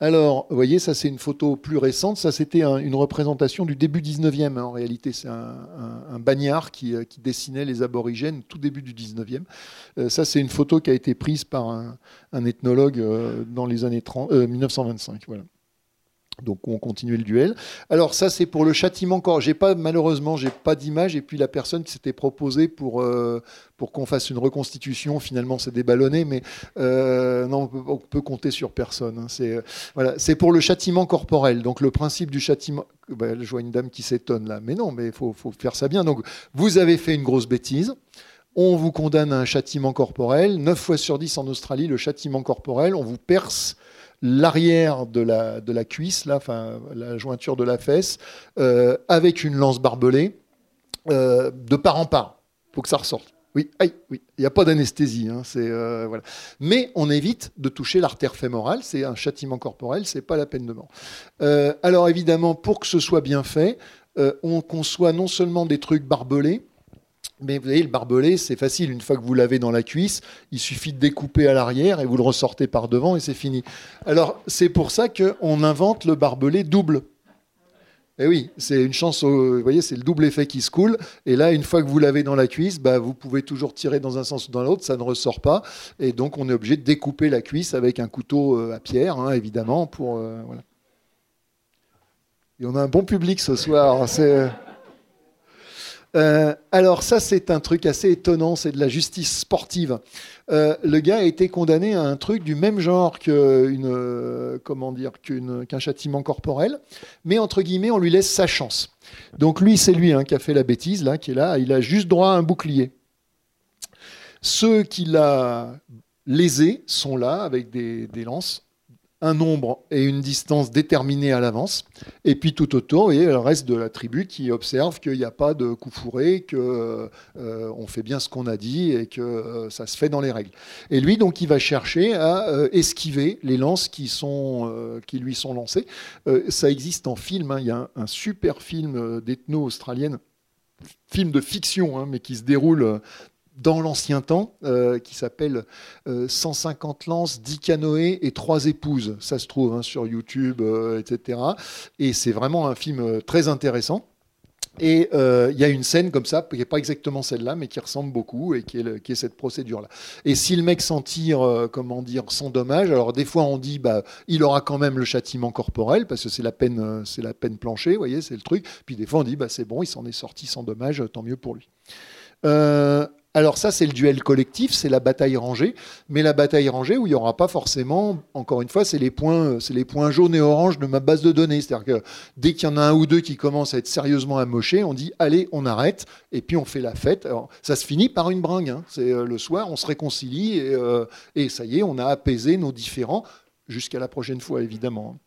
Alors, vous voyez, ça c'est une photo plus récente. Ça c'était une représentation du début 19e. Hein, en réalité, c'est un, bagnard qui, euh, qui, dessinait les aborigènes tout début du 19e. Euh, ça c'est une photo qui a été prise par un, ethnologue euh, dans les années 30, 1925. Voilà. Donc on continue le duel. Alors ça c'est pour le châtiment corps. J'ai pas malheureusement j'ai pas d'image et puis la personne qui s'était proposée pour euh, pour qu'on fasse une reconstitution finalement s'est déballonné mais euh, non on peut, compter sur personne. Hein. C'est euh, voilà c'est pour le châtiment corporel. Donc le principe du châtiment. Bah, je vois une dame qui s'étonne là mais non mais faut, faut faire ça bien. Donc vous avez fait une grosse bêtise on vous condamne à un châtiment corporel. 9 fois sur 10 en Australie, le châtiment corporel, on vous perce l'arrière de la, de la cuisse, là, enfin, la jointure de la fesse, euh, avec une lance barbelée, euh, de part en part. Il faut que ça ressorte. Oui, oui. Il n'y a pas d'anesthésie. Hein, euh, voilà. Mais on évite de toucher l'artère fémorale. C'est un châtiment corporel. C'est pas la peine de mort. alors évidemment, pour que ce soit bien fait, on conçoit non seulement des trucs barbelés, mais vous voyez, le barbelé, c'est facile. Une fois que vous l'avez dans la cuisse, il suffit de découper à l'arrière et vous le ressortez par devant et c'est fini. Alors, c'est pour ça qu'on invente le barbelé double. Et eh oui, c'est une chance, vous voyez, c'est le double effet qui se coule. Et là, une fois que vous l'avez dans la cuisse, bah, vous pouvez toujours tirer dans un sens ou dans l'autre, ça ne ressort pas. Et donc, on est obligé de découper la cuisse avec un couteau euh, à pierre, hein, évidemment. Pour, euh, voilà. Et on a un bon public ce soir. C'est. Euh, alors ça, c'est un truc assez étonnant, c'est de la justice sportive. Euh, le gars a été condamné à un truc du même genre qu'une, euh, comment dire, qu'un châtiment corporel, mais entre guillemets, on lui laisse sa chance. Donc lui, c'est lui hein, qui a fait la bêtise, là, qui est là, il a juste droit à un bouclier. Ceux qui l'a lésé sont là avec des lances un nombre et une distance déterminée à l'avance. Et puis tout autour, il y a le reste de la tribu qui observe qu'il n'y a pas de coup fourré, qu'on euh, fait bien ce qu'on a dit et que euh, ça se fait dans les règles. Et lui, donc, il va chercher à euh, esquiver les lances qui, sont, qui lui sont lancées. ça existe en film. Hein. Il y a un, super film d'ethno australienne film de fiction, hein, mais qui se déroule dans l'ancien temps, euh, qui s'appelle 150 euh, lances, 10 canoës et 3 épouses. Ça se trouve hein, sur YouTube, euh, etc. Et c'est vraiment un film très intéressant. Et il y a une scène comme ça, qui n'est pas exactement celle-là, mais qui ressemble beaucoup et qui est, cette procédure-là. Et si le mec s'en tire, comment dire, sans dommage, alors des fois on dit, bah, il aura quand même le châtiment corporel parce que c'est la peine, peine planchée, vous voyez, c'est le truc. Puis des fois on dit, bah, c'est bon, il s'en est sorti sans dommage, tant mieux pour lui. Alors ça, c'est le duel collectif, c'est la bataille rangée, mais la bataille rangée où il n'y aura pas forcément, encore une fois, c'est les points, c'est les points jaunes et oranges de ma base de données. C'est-à-dire que dès qu'il y en a un ou deux qui commencent à être sérieusement amochés, on dit allez, on arrête, et puis on fait la fête. Alors, ça se finit par une bringue. Hein. C'est euh, le soir, on se réconcilie et, euh, et, ça y est, on a apaisé nos différends jusqu'à la prochaine fois, évidemment.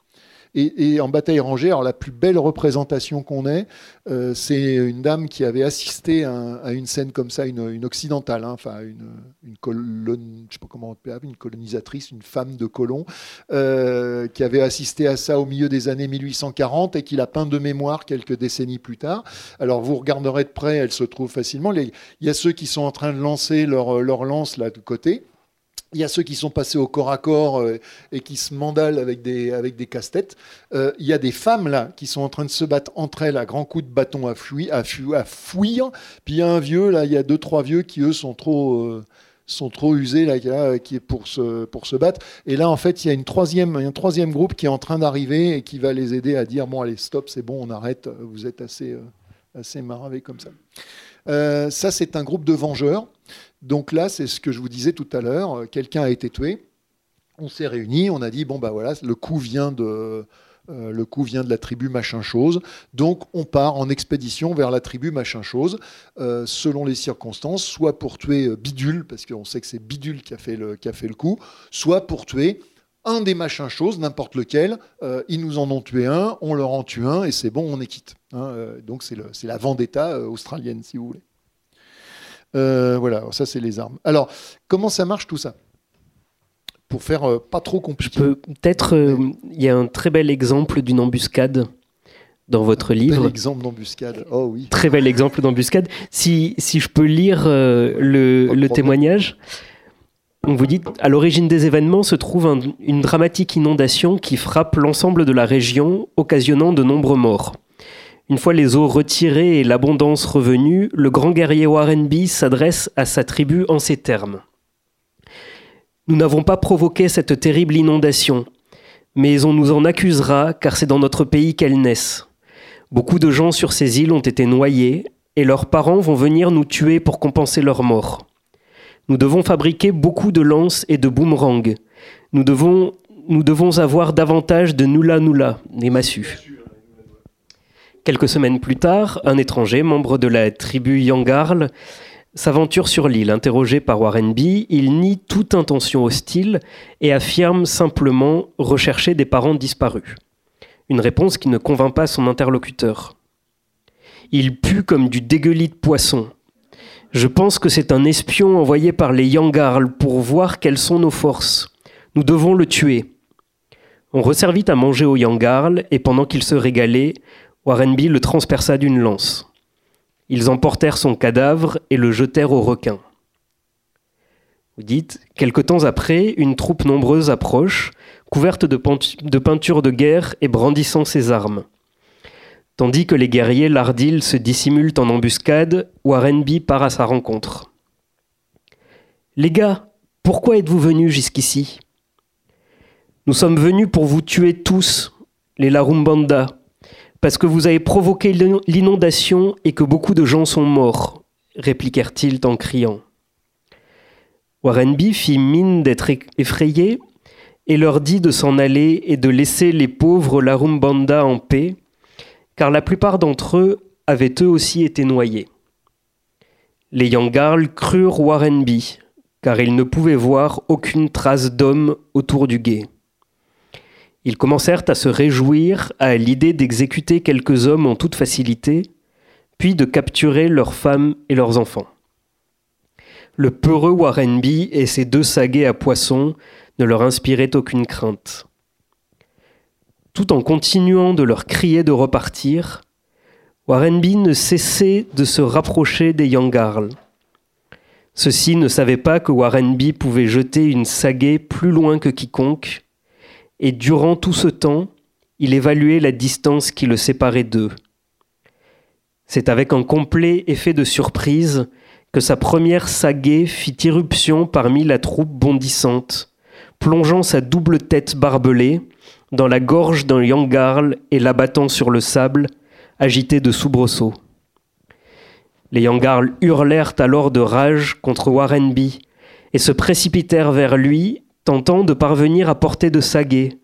Et, en bataille rangée, alors la plus belle représentation qu'on ait, euh, c'est une dame qui avait assisté à, une scène comme ça, une, occidentale, hein, enfin une, colonne, je sais pas comment on une colonisatrice, une femme de colon, euh, qui avait assisté à ça au milieu des années 1840 et qui l'a peint de mémoire quelques décennies plus tard. Alors vous regarderez de près, elle se trouve facilement. il y a ceux qui sont en train de lancer leur, leur lance là de côté. Il y a ceux qui sont passés au corps à corps euh, et qui se mandalent avec des, avec des casse-têtes. Euh, il y a des femmes là qui sont en train de se battre entre elles à grands coups de bâton à, fuir. Puis il y a un vieux, là, il y a deux, trois vieux qui eux sont trop. Euh, sont trop usés là, qui est pour se, pour se battre. Et là, en fait, il y a une troisième, un troisième groupe qui est en train d'arriver et qui va les aider à dire bon, allez, stop, c'est bon, on arrête. Vous êtes assez, assez maravés comme ça. ça, c'est un groupe de vengeurs. Donc là, c'est ce que je vous disais tout à l'heure. Euh, quelqu'un a été tué. On s'est réunis. On a dit bon bah voilà, le coup vient de euh, le coup vient de la tribu machin chose. Donc on part en expédition vers la tribu machin chose, euh, selon les circonstances, soit pour tuer Bidule, parce qu'on sait que c'est Bidule qui a, fait le, coup, soit pour tuer un des machins choses, n'importe lequel. ils nous en ont tué un, on leur en tue un, et c'est bon, on est quitte. Hein. donc c'est la vendetta australienne, si vous voulez. Euh, voilà, ça c'est les armes. Alors, comment ça marche tout ça? Pour faire euh, pas trop compliqué. Peut-être, euh, il y a un très bel exemple d'une embuscade dans votre livre. Bel exemple d'embuscade. Oh oui. Très bel exemple d'embuscade. Si, si je peux lire le, le témoignage. On vous dit, à l'origine des événements se trouve une dramatique inondation qui frappe l'ensemble de la région, occasionnant de nombreux morts. Une fois les eaux retirées et l'abondance revenue, le grand guerrier Warrenby s'adresse à sa tribu en ces termes. Nous n'avons pas provoqué cette terrible inondation, mais on nous en accusera car c'est dans notre pays qu'elles naissent. Beaucoup de gens sur ces îles ont été noyés et leurs parents vont venir nous tuer pour compenser leur mort. Nous devons fabriquer beaucoup de lances et de boomerangs. Nous devons, nous devons avoir davantage de nula nula, des massues. Quelques semaines plus tard, un étranger, membre de la tribu Yangarl, s'aventure sur l'île. Interrogé par Warren B, il nie toute intention hostile et affirme simplement rechercher des parents disparus. Une réponse qui ne convainc pas son interlocuteur. Il pue comme du dégueulis de poisson. Je pense que c'est un espion envoyé par les Yangarl pour voir quelles sont nos forces. Nous devons le tuer. On resservit à manger aux Yangarl et pendant qu'il se régalait, Warrenby le transperça d'une lance. Ils emportèrent son cadavre et le jetèrent aux requins. Vous dites, quelque temps après, une troupe nombreuse approche, couverte de, peintures de guerre et brandissant ses armes. Tandis que les guerriers lardils se dissimulent en embuscade, Warrenby part à sa rencontre. Les gars, pourquoi êtes-vous venus jusqu'ici? Nous sommes venus pour vous tuer tous, les Larumbanda, parce que vous avez provoqué l'inondation et que beaucoup de gens sont morts, répliquèrent-ils en criant. Warrenby fit mine d'être effrayé et leur dit de s'en aller et de laisser les pauvres Larumbanda en paix, car la plupart d'entre eux avaient eux aussi été noyés. Les Yangarl crurent Warrenby, car ils ne pouvaient voir aucune trace d'homme autour du guet. Ils commencèrent à se réjouir à l'idée d'exécuter quelques hommes en toute facilité, puis de capturer leurs femmes et leurs enfants. Le peureux Warrenby et ses deux saguets à poissons ne leur inspiraient aucune crainte. Tout en continuant de leur crier de repartir, Warrenby ne cessait de se rapprocher des Yangarl. Ceux-ci ne savaient pas que Warrenby pouvait jeter une saguet plus loin que quiconque, et durant tout ce temps, il évaluait la distance qui le séparait d'eux. C'est avec un complet effet de surprise que sa première saguée fit irruption parmi la troupe bondissante, plongeant sa double tête barbelée dans la gorge d'un yangarl et l'abattant sur le sable, agité de soubresauts. Les yangarls hurlèrent alors de rage contre Warrenby et se précipitèrent vers lui tentant de parvenir à portée de saguet,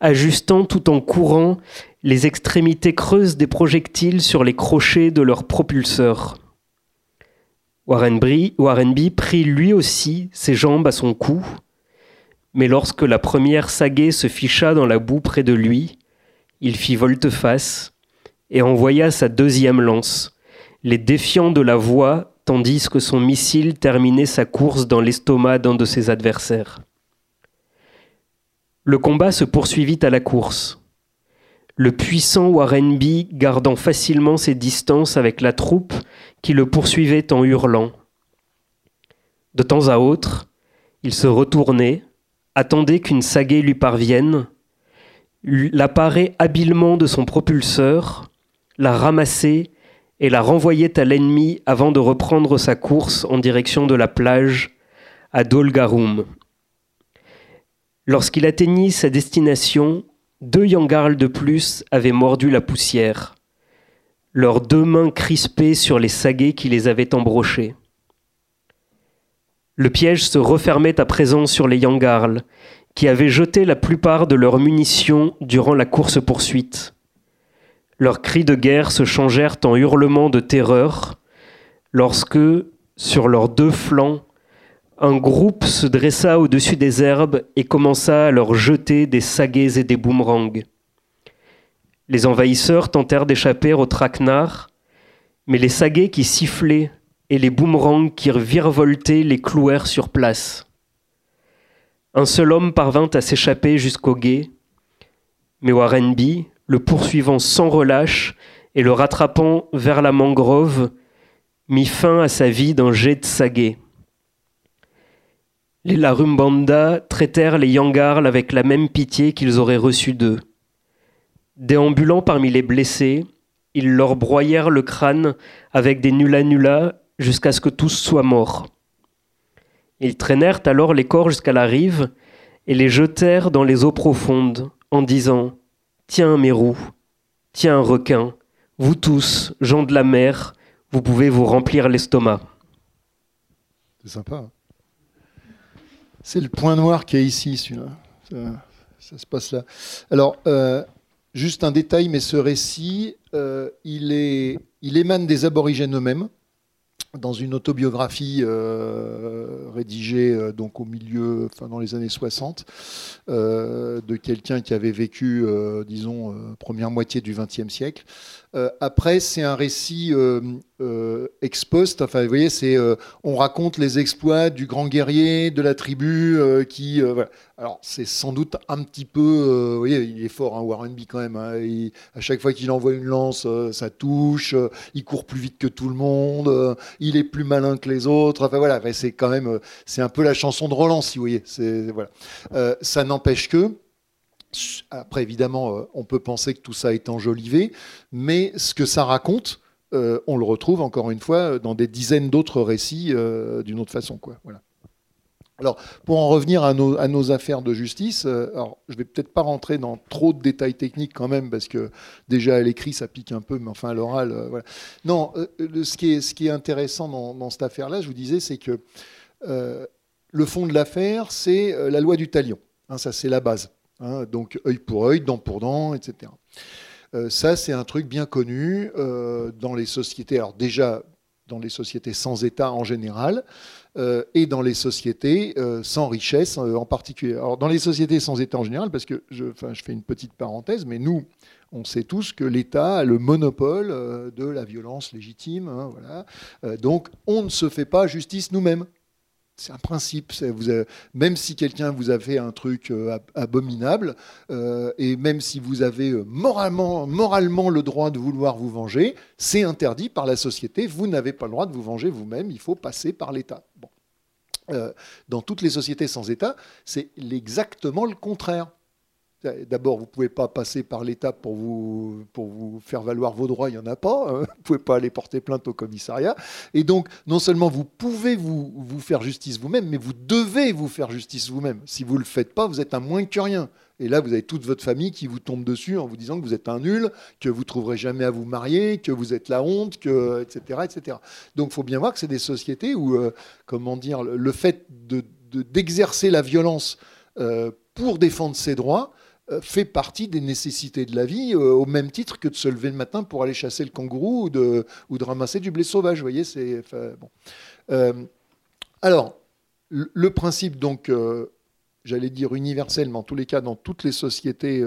ajustant tout en courant les extrémités creuses des projectiles sur les crochets de leurs propulseurs. Warrenby prit lui aussi ses jambes à son cou, mais lorsque la première saguet se ficha dans la boue près de lui, il fit volte-face et envoya sa deuxième lance, les défiant de la voix tandis que son missile terminait sa course dans l'estomac d'un de ses adversaires. Le combat se poursuivit à la course. Le puissant Warrenby gardant facilement ses distances avec la troupe qui le poursuivait en hurlant. De temps à autre, il se retournait, attendait qu'une sagaie lui parvienne, l'apparait habilement de son propulseur, la ramassait et la renvoyait à l'ennemi avant de reprendre sa course en direction de la plage à Dolgarum. Lorsqu'il atteignit sa destination, deux yangarls de plus avaient mordu la poussière, leurs deux mains crispées sur les saguets qui les avaient embrochés. Le piège se refermait à présent sur les yangarls, qui avaient jeté la plupart de leurs munitions durant la course-poursuite. Leurs cris de guerre se changèrent en hurlements de terreur lorsque, sur leurs deux flancs, un groupe se dressa au-dessus des herbes et commença à leur jeter des saguets et des boomerangs. Les envahisseurs tentèrent d'échapper aux traquenards, mais les saguets qui sifflaient et les boomerangs qui virevoltaient les clouèrent sur place. Un seul homme parvint à s'échapper jusqu'au guet, mais Warrenby, le poursuivant sans relâche et le rattrapant vers la mangrove, mit fin à sa vie d'un jet de saguet. Les Larumbanda traitèrent les Yangarls avec la même pitié qu'ils auraient reçue d'eux. Déambulant parmi les blessés, ils leur broyèrent le crâne avec des nula-nula jusqu'à ce que tous soient morts. Ils traînèrent alors les corps jusqu'à la rive et les jetèrent dans les eaux profondes en disant Tiens, mérou, tiens, requin, vous tous, gens de la mer, vous pouvez vous remplir l'estomac. C'est sympa. Hein. C'est le point noir qui est ici, celui-là. Ça, se passe là. Alors, euh, juste un détail, mais ce récit, euh, il, est, il émane des aborigènes eux-mêmes dans une autobiographie euh, rédigée donc au milieu, enfin dans les années 60, euh, de quelqu'un qui avait vécu, disons, première moitié du XXe siècle. Après, c'est un récit ex post. Enfin, vous voyez, c'est on raconte les exploits du grand guerrier de la tribu qui. Alors, c'est sans doute un petit peu. vous voyez, il est fort, hein, Warren B quand même. Hein, à chaque fois qu'il envoie une lance, ça touche. il court plus vite que tout le monde il est plus malin que les autres. Enfin voilà, c'est quand même, euh, c'est un peu la chanson de Roland, si vous voyez. Voilà. Euh, ça n'empêche que, après évidemment, euh, on peut penser que tout ça est enjolivé, mais ce que ça raconte, on le retrouve encore une fois dans des dizaines d'autres récits d'une autre façon, quoi. Voilà. Alors, pour en revenir à nos, affaires de justice, euh, alors, je vais peut-être pas rentrer dans trop de détails techniques quand même, parce que déjà à l'écrit, ça pique un peu, mais enfin à l'oral, euh, voilà. Non, euh, ce, qui est, ce qui est intéressant dans, cette affaire-là, je vous disais, c'est que le fond de l'affaire, c'est la loi du talion. Hein, ça, c'est la base. Hein, donc, œil pour œil, dent pour dent, etc. ça, c'est un truc bien connu dans les sociétés. Alors déjà, dans les sociétés sans État en général, euh, et dans les sociétés euh, sans richesse euh, en particulier. Alors dans les sociétés sans État en général, parce que je, je fais une petite parenthèse, mais nous, on sait tous que l'État a le monopole de la violence légitime. Hein, voilà. donc on ne se fait pas justice nous-mêmes. C'est un principe. Même si quelqu'un vous a fait un truc abominable, et même si vous avez moralement, moralement le droit de vouloir vous venger, c'est interdit par la société. Vous n'avez pas le droit de vous venger vous-même. Il faut passer par l'État. Euh, dans toutes les sociétés sans État, c'est exactement le contraire. D'abord, vous ne pouvez pas passer par l'État pour vous, pour vous faire valoir vos droits, il n'y en a pas. Hein. Vous ne pouvez pas aller porter plainte au commissariat. Et donc, non seulement vous pouvez vous, vous faire justice vous-même, mais vous devez vous faire justice vous-même. Si vous ne le faites pas, vous êtes un moins que rien. Et là, vous avez toute votre famille qui vous tombe dessus en vous disant que vous êtes un nul, que vous trouverez jamais à vous marier, que vous êtes la honte, que, etc., etc. Donc, il faut bien voir que c'est des sociétés où, euh, comment dire, le fait d'exercer la violence euh, pour défendre ses droits fait partie des nécessités de la vie, au même titre que de se lever le matin pour aller chasser le kangourou ou de, ramasser du blé sauvage. Voyez, c'est bon. alors, le principe donc j'allais dire universel, mais en tous les cas dans toutes les sociétés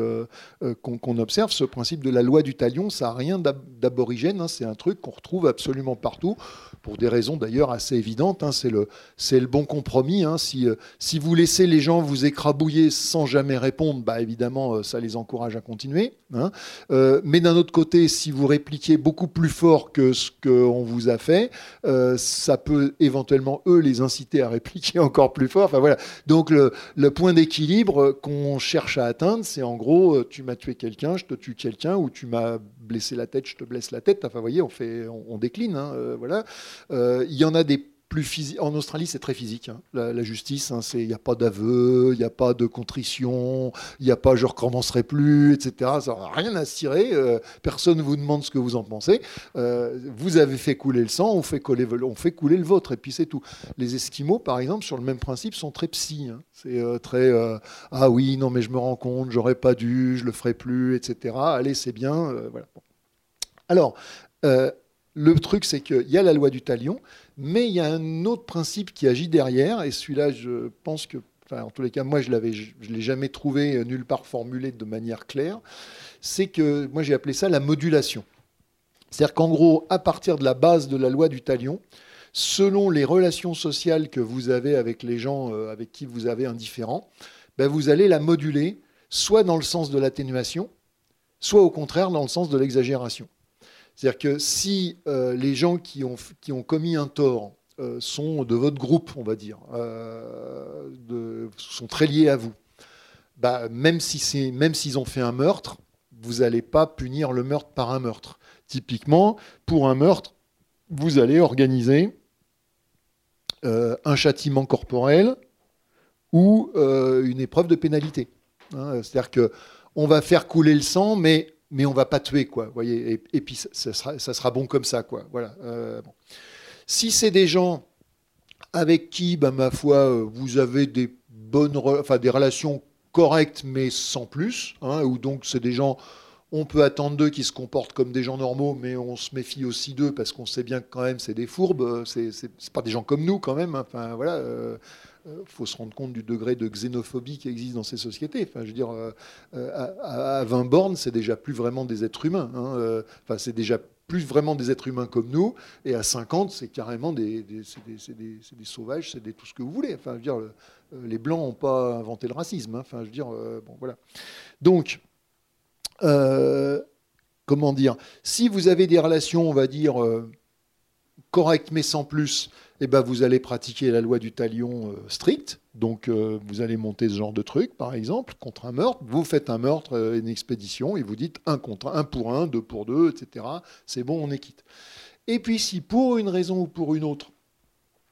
qu'on observe, ce principe de la loi du talion, ça n'a rien d'aborigène, hein. c'est un truc qu'on retrouve absolument partout, pour des raisons d'ailleurs assez évidentes, hein. c'est le, bon compromis. Hein. Si, si vous laissez les gens vous écrabouiller sans jamais répondre, bah, évidemment, ça les encourage à continuer. mais d'un autre côté, si vous répliquez beaucoup plus fort que ce qu'on vous a fait, ça peut éventuellement, eux, les inciter à répliquer encore plus fort. Enfin, voilà. Donc le, point d'équilibre qu'on cherche à atteindre, c'est en gros, euh, tu m'as tué quelqu'un, je te tue quelqu'un, ou tu m'as blessé la tête, je te blesse la tête. Enfin, vous voyez, on, fait, on, décline. Hein, euh, voilà. Euh, il y en a des en Australie, c'est très physique. Hein. La, justice, il hein, n'y a pas d'aveu, il n'y a pas de contrition, il n'y a pas je recommencerai plus, etc. Ça n'a rien à se tirer. Euh, personne ne vous demande ce que vous en pensez. Euh, vous avez fait couler le sang, on fait, on fait couler le vôtre, et puis c'est tout. Les Esquimaux, par exemple, sur le même principe, sont très psy. Hein. C'est euh, très ah oui, non, mais je me rends compte, j'aurais pas dû, je le ferai plus, etc. Allez, c'est bien. voilà. Alors, le truc, c'est qu'il y a la loi du talion, mais il y a un autre principe qui agit derrière, et celui-là, je pense que, en tous les cas, moi, je ne l'ai jamais trouvé euh, nulle part formulé de manière claire. C'est que, moi, j'ai appelé ça la modulation. C'est-à-dire qu'en gros, à partir de la base de la loi du talion, selon les relations sociales que vous avez avec les gens euh, avec qui vous avez un différent, ben, vous allez la moduler soit dans le sens de l'atténuation, soit au contraire dans le sens de l'exagération. C'est-à-dire que si euh, les gens qui ont, commis un tort euh, sont de votre groupe, on va dire, euh, sont très liés à vous, bah, même s'ils si ont fait un meurtre, vous n'allez pas punir le meurtre par un meurtre. Typiquement, pour un meurtre, vous allez organiser un châtiment corporel ou une épreuve de pénalité. Hein. C'est-à-dire qu'on va faire couler le sang, mais mais on va pas tuer, quoi. Voyez, et, puis ça, sera, bon comme ça, quoi. Voilà. Euh, si c'est des gens avec qui, bah, ma foi, euh, vous avez des bonnes, enfin des relations correctes, mais sans plus, hein, ou donc c'est des gens, on peut attendre d'eux qui se comportent comme des gens normaux, mais on se méfie aussi d'eux parce qu'on sait bien que quand même c'est des fourbes, euh, c'est pas des gens comme nous quand même. Hein. Enfin voilà. Il euh, faut se rendre compte du degré de xénophobie qui existe dans ces sociétés. Enfin, je veux dire, euh, euh, à, 20 bornes, c'est déjà plus vraiment des êtres humains. Hein, enfin, c'est déjà plus vraiment des êtres humains comme nous, et à 50, c'est carrément des, des, des, sauvages, c'est tout ce que vous voulez. Enfin, dire, les Blancs n'ont pas inventé le racisme. Hein. Enfin, je veux dire, bon, voilà. Donc, comment dire? Si vous avez des relations, on va dire, correctes mais sans plus, eh ben, vous allez pratiquer la loi du talion euh, stricte. Donc, euh, vous allez monter ce genre de truc, par exemple, contre un meurtre. Vous faites un meurtre, euh, une expédition, et vous dites un contre un, pour un, deux pour deux, etc. C'est bon, on est quitte. Et puis, si pour une raison ou pour une autre,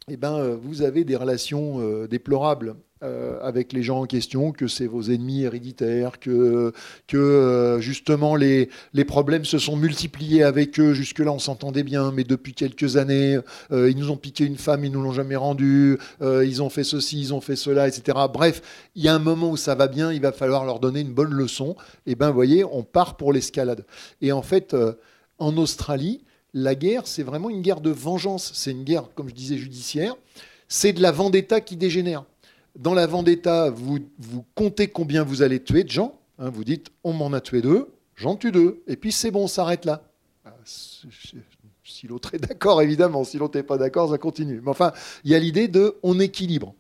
eh ben, vous avez des relations déplorables euh, avec les gens en question, que c'est vos ennemis héréditaires, que, que euh, justement les, les, problèmes se sont multipliés avec eux. Jusque-là, on s'entendait bien, mais depuis quelques années, euh, ils nous ont piqué une femme, ils nous l'ont jamais rendue, ils ont fait ceci, ils ont fait cela, etc. Bref, il y a un moment où ça va bien, il va falloir leur donner une bonne leçon. Et ben, vous voyez, on part pour l'escalade. Et en fait, en Australie, la guerre, c'est vraiment une guerre de vengeance. C'est une guerre, comme je disais, judiciaire. C'est de la vendetta qui dégénère. Dans la vendetta, vous, vous comptez combien vous allez tuer de gens. Hein, vous dites, on m'en a tué deux, j'en tue deux. Et puis c'est bon, on s'arrête là. Ah, si l'autre est d'accord, évidemment. Si l'autre n'est pas d'accord, ça continue. Mais enfin, il y a l'idée de on équilibre.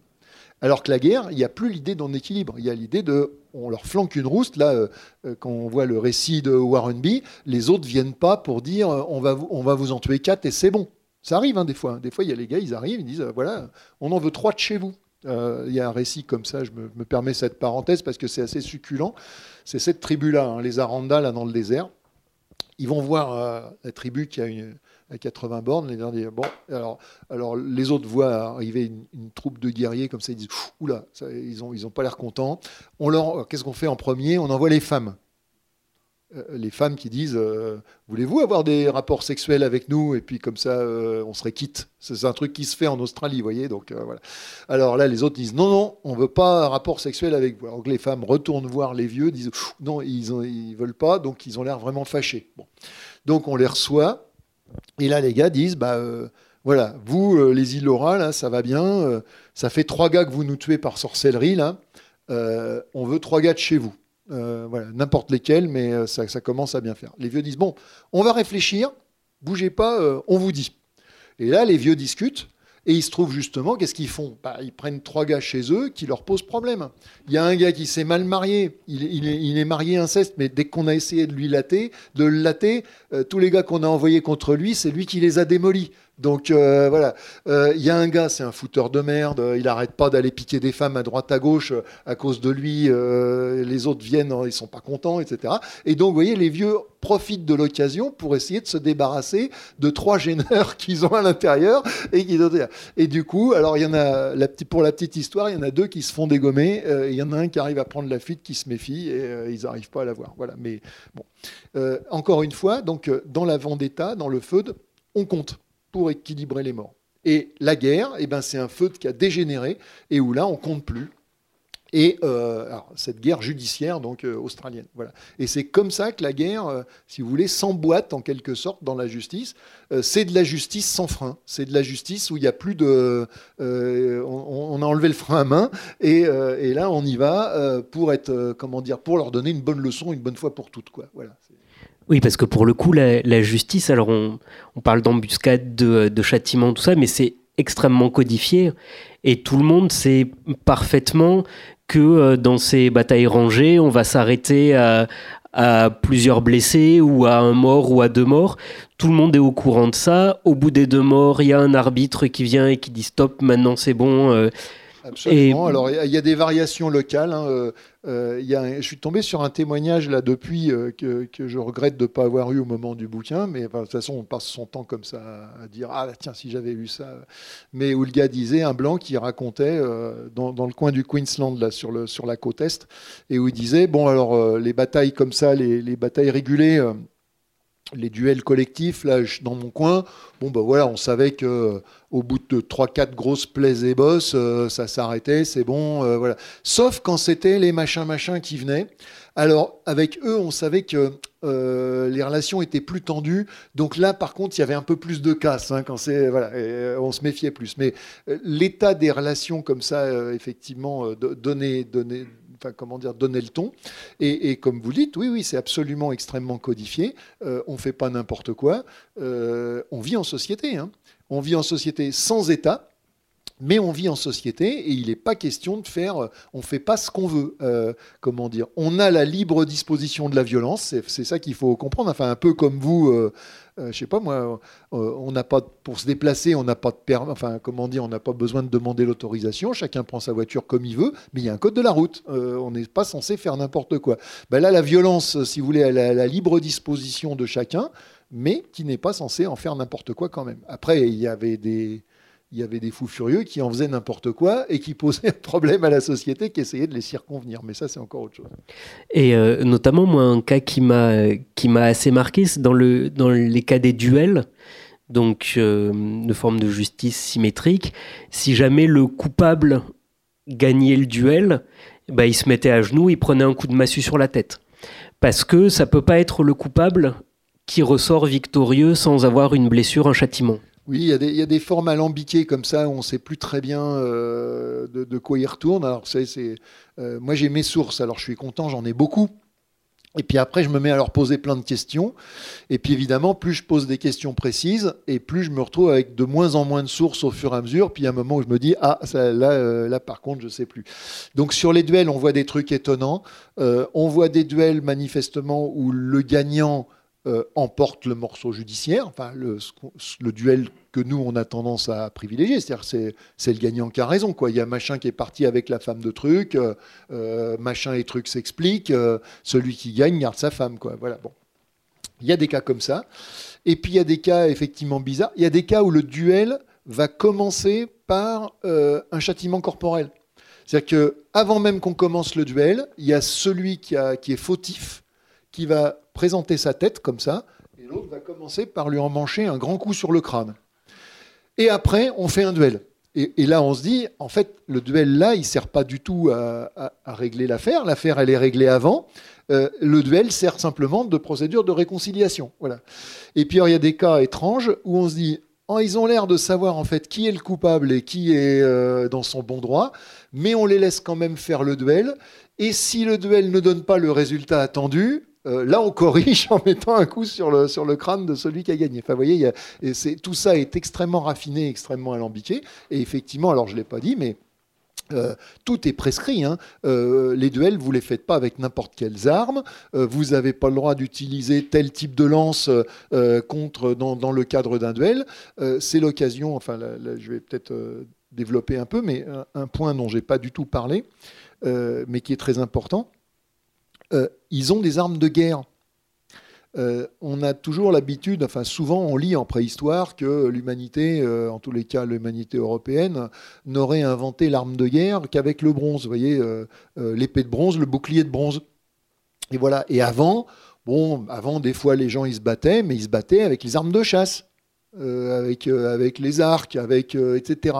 Alors que la guerre, il n'y a plus l'idée d'on équilibre. Il y a l'idée de on leur flanque une rouste. Là, euh, euh, quand on voit le récit de Warren B, les autres viennent pas pour dire euh, on va vous, on va vous en tuer quatre et c'est bon. Ça arrive hein, des fois. Des fois, il y a les gars, ils arrivent, ils disent voilà, on en veut trois de chez vous. Euh, il y a un récit comme ça, je me, permets cette parenthèse parce que c'est assez succulent. C'est cette tribu-là, hein, les Aranda, là dans le désert. Ils vont voir euh, la tribu qui a une, à 80 bornes. Les derniers, alors, les autres voient arriver une, troupe de guerriers comme ça, ils disent oula, ils n'ont pas l'air contents. On leur, qu'est-ce qu'on fait en premier? On envoie les femmes. Euh, les femmes qui disent euh, Voulez-vous avoir des rapports sexuels avec nous? Et puis comme ça, euh, on serait quitte. C'est un truc qui se fait en Australie, vous voyez. Donc, voilà. Alors là, les autres disent Non, non, on ne veut pas un rapport sexuel avec vous. Alors que les femmes retournent voir les vieux, disent Non, ils ne veulent pas, donc ils ont l'air vraiment fâchés. Donc on les reçoit. Et là, les gars disent Bah. voilà, vous, les îles là, ça va bien. ça fait trois gars que vous nous tuez par sorcellerie, là. on veut trois gars de chez vous. Voilà, n'importe lesquels, mais ça, ça, commence à bien faire. Les vieux disent bon, on va réfléchir, bougez pas, on vous dit. Et là, les vieux discutent. Et il se trouve justement, qu'est-ce qu'ils font? Bah, Ils prennent trois gars chez eux qui leur posent problème. Il y a un gars qui s'est mal marié, il, est, marié inceste, mais dès qu'on a essayé de lui latter, de le euh, tous les gars qu'on a envoyés contre lui, c'est lui qui les a démolis. Donc euh, voilà, euh, il y a un gars, c'est un fouteur de merde, il n'arrête pas d'aller piquer des femmes à droite à gauche à cause de lui, les autres viennent, ils sont pas contents, etc. Et donc vous voyez, les vieux profitent de l'occasion pour essayer de se débarrasser de trois gêneurs qu'ils ont à l'intérieur et et du coup, alors il y en a pour la petite histoire, il y en a deux qui se font dégommer, il y en a un qui arrive à prendre la fuite, qui se méfie et ils n'arrivent pas à la voir. Voilà, mais bon, encore une fois, donc dans la vendetta, dans le feud, on compte pour équilibrer les morts. Et la guerre, eh ben, c'est un feu qui a dégénéré et où là, on compte plus. Et euh, cette guerre judiciaire donc euh, australienne, voilà. Et c'est comme ça que la guerre, euh, si vous voulez, s'emboîte en quelque sorte dans la justice. c'est de la justice sans frein. C'est de la justice où il n'y a plus de, on, a enlevé le frein à main et, et là on y va pour être, comment dire, pour leur donner une bonne leçon une bonne fois pour toutes, quoi. Voilà. Oui, parce que pour le coup, la, justice, alors on, parle d'embuscade, de, châtiment, tout ça, mais c'est extrêmement codifié. Et tout le monde sait parfaitement que euh, dans ces batailles rangées, on va s'arrêter à, plusieurs blessés ou à un mort ou à deux morts. Tout le monde est au courant de ça. Au bout des deux morts, il y a un arbitre qui vient et qui dit stop, maintenant c'est bon. Euh, Absolument. Alors, il y, a des variations locales. Hein. Euh, euh, y a je suis tombé sur un témoignage là depuis euh, que, je regrette de ne pas avoir eu au moment du bouquin, mais de toute façon, on passe son temps comme ça à dire Ah, tiens, si j'avais eu ça. Mais où le gars disait, un blanc qui racontait dans, le coin du Queensland, là, sur, le, sur la côte Est, et où il disait Bon, alors, les batailles comme ça, les, les batailles régulées les duels collectifs, là, dans mon coin, bon, ben voilà, on savait que au bout de 3-4 grosses plaies et bosses, euh, ça s'arrêtait, c'est bon, euh, voilà. Sauf quand c'était les machins machins qui venaient. Alors, avec eux, on savait que les relations étaient plus tendues. Donc là, par contre, il y avait un peu plus de casse. Hein, quand voilà, on se méfiait plus. Mais l'état des relations comme ça, effectivement, donnait, donnait, enfin, comment dire, donner le ton. Et, comme vous dites, oui, oui, c'est absolument extrêmement codifié. Euh, on ne fait pas n'importe quoi. Euh, on vit en société. Hein. On vit en société sans État. Mais on vit en société et il n'est pas question de faire, euh, on ne fait pas ce qu'on veut. comment dire On a la libre disposition de la violence, c'est ça qu'il faut comprendre. Enfin, un peu comme vous, euh, je sais pas moi, euh, on n'a pas pour se déplacer, on n'a pas de permis, enfin comment dire, on n'a pas besoin de demander l'autorisation. Chacun prend sa voiture comme il veut, mais il y a un code de la route. Euh, on n'est pas censé faire n'importe quoi. Ben là, la violence, si vous voulez, elle a la libre disposition de chacun, mais qui n'est pas censé en faire n'importe quoi quand même. Après, il y avait des il y avait des fous furieux qui en faisaient n'importe quoi et qui posaient un problème à la société, qui essayaient de les circonvenir. Mais ça, c'est encore autre chose. Et euh, notamment, moi, un cas qui m'a qui m'a assez marqué, c'est dans le dans les cas des duels, donc euh, de forme de justice symétrique. Si jamais le coupable gagnait le duel, bah, il se mettait à genoux, il prenait un coup de massue sur la tête, parce que ça peut pas être le coupable qui ressort victorieux sans avoir une blessure, un châtiment. Oui, il y, a des, formes alambiquées comme ça, on ne sait plus très bien euh, de, quoi il retourne. Alors, c'est, euh, moi, j'ai mes sources, alors je suis content, j'en ai beaucoup. Et puis après, je me mets à leur poser plein de questions. Et puis évidemment, plus je pose des questions précises, et plus je me retrouve avec de moins en moins de sources au fur et à mesure. Puis il y a un moment où je me dis, ah, là, euh, là, par contre, je ne sais plus. Donc sur les duels, on voit des trucs étonnants. on voit des duels manifestement où le gagnant euh, emporte le morceau judiciaire, enfin le, duel que nous on a tendance à privilégier, c'est-à-dire c'est, le gagnant qui a raison. Quoi. Il y a machin qui est parti avec la femme de truc, euh, euh, machin et truc s'expliquent, celui qui gagne garde sa femme. Quoi. Voilà, bon. Il y a des cas comme ça. Et puis il y a des cas effectivement bizarres. Il y a des cas où le duel va commencer par un châtiment corporel. C'est-à-dire que avant même qu'on commence le duel, il y a celui qui est fautif qui va présenter sa tête comme ça, et l'autre va commencer par lui emmancher un grand coup sur le crâne. Et après, on fait un duel. Et, là, on se dit, en fait, le duel là, il sert pas du tout à, régler l'affaire. L'affaire, elle est réglée avant. Euh, le duel sert simplement de procédure de réconciliation. Voilà. Et puis, il y a des cas étranges où on se dit, oh, ils ont l'air de savoir en fait qui est le coupable et qui est dans son bon droit, mais on les laisse quand même faire le duel. Et si le duel ne donne pas le résultat attendu, là, on corrige en mettant un coup sur le, crâne de celui qui a gagné. Enfin, vous voyez, tout ça est extrêmement raffiné, extrêmement alambiqué. Et effectivement, alors je ne l'ai pas dit, mais euh, tout est prescrit. Hein. Euh, les duels, vous les faites pas avec n'importe quelles armes. Euh, vous n'avez pas le droit d'utiliser tel type de lance contre dans, le cadre d'un duel. C'est l'occasion. Enfin, je vais peut-être développer un peu, mais un, point dont j'ai pas du tout parlé, mais qui est très important. Ils ont des armes de guerre. Euh, on a toujours l'habitude, enfin souvent on lit en préhistoire que l'humanité, euh, en tous les cas l'humanité européenne, n'aurait inventé l'arme de guerre qu'avec le bronze. Vous voyez, euh, l'épée de bronze, le bouclier de bronze. Et voilà. Et avant, bon, avant des fois les gens ils se battaient, mais ils se battaient avec les armes de chasse, avec, avec les arcs, avec etc.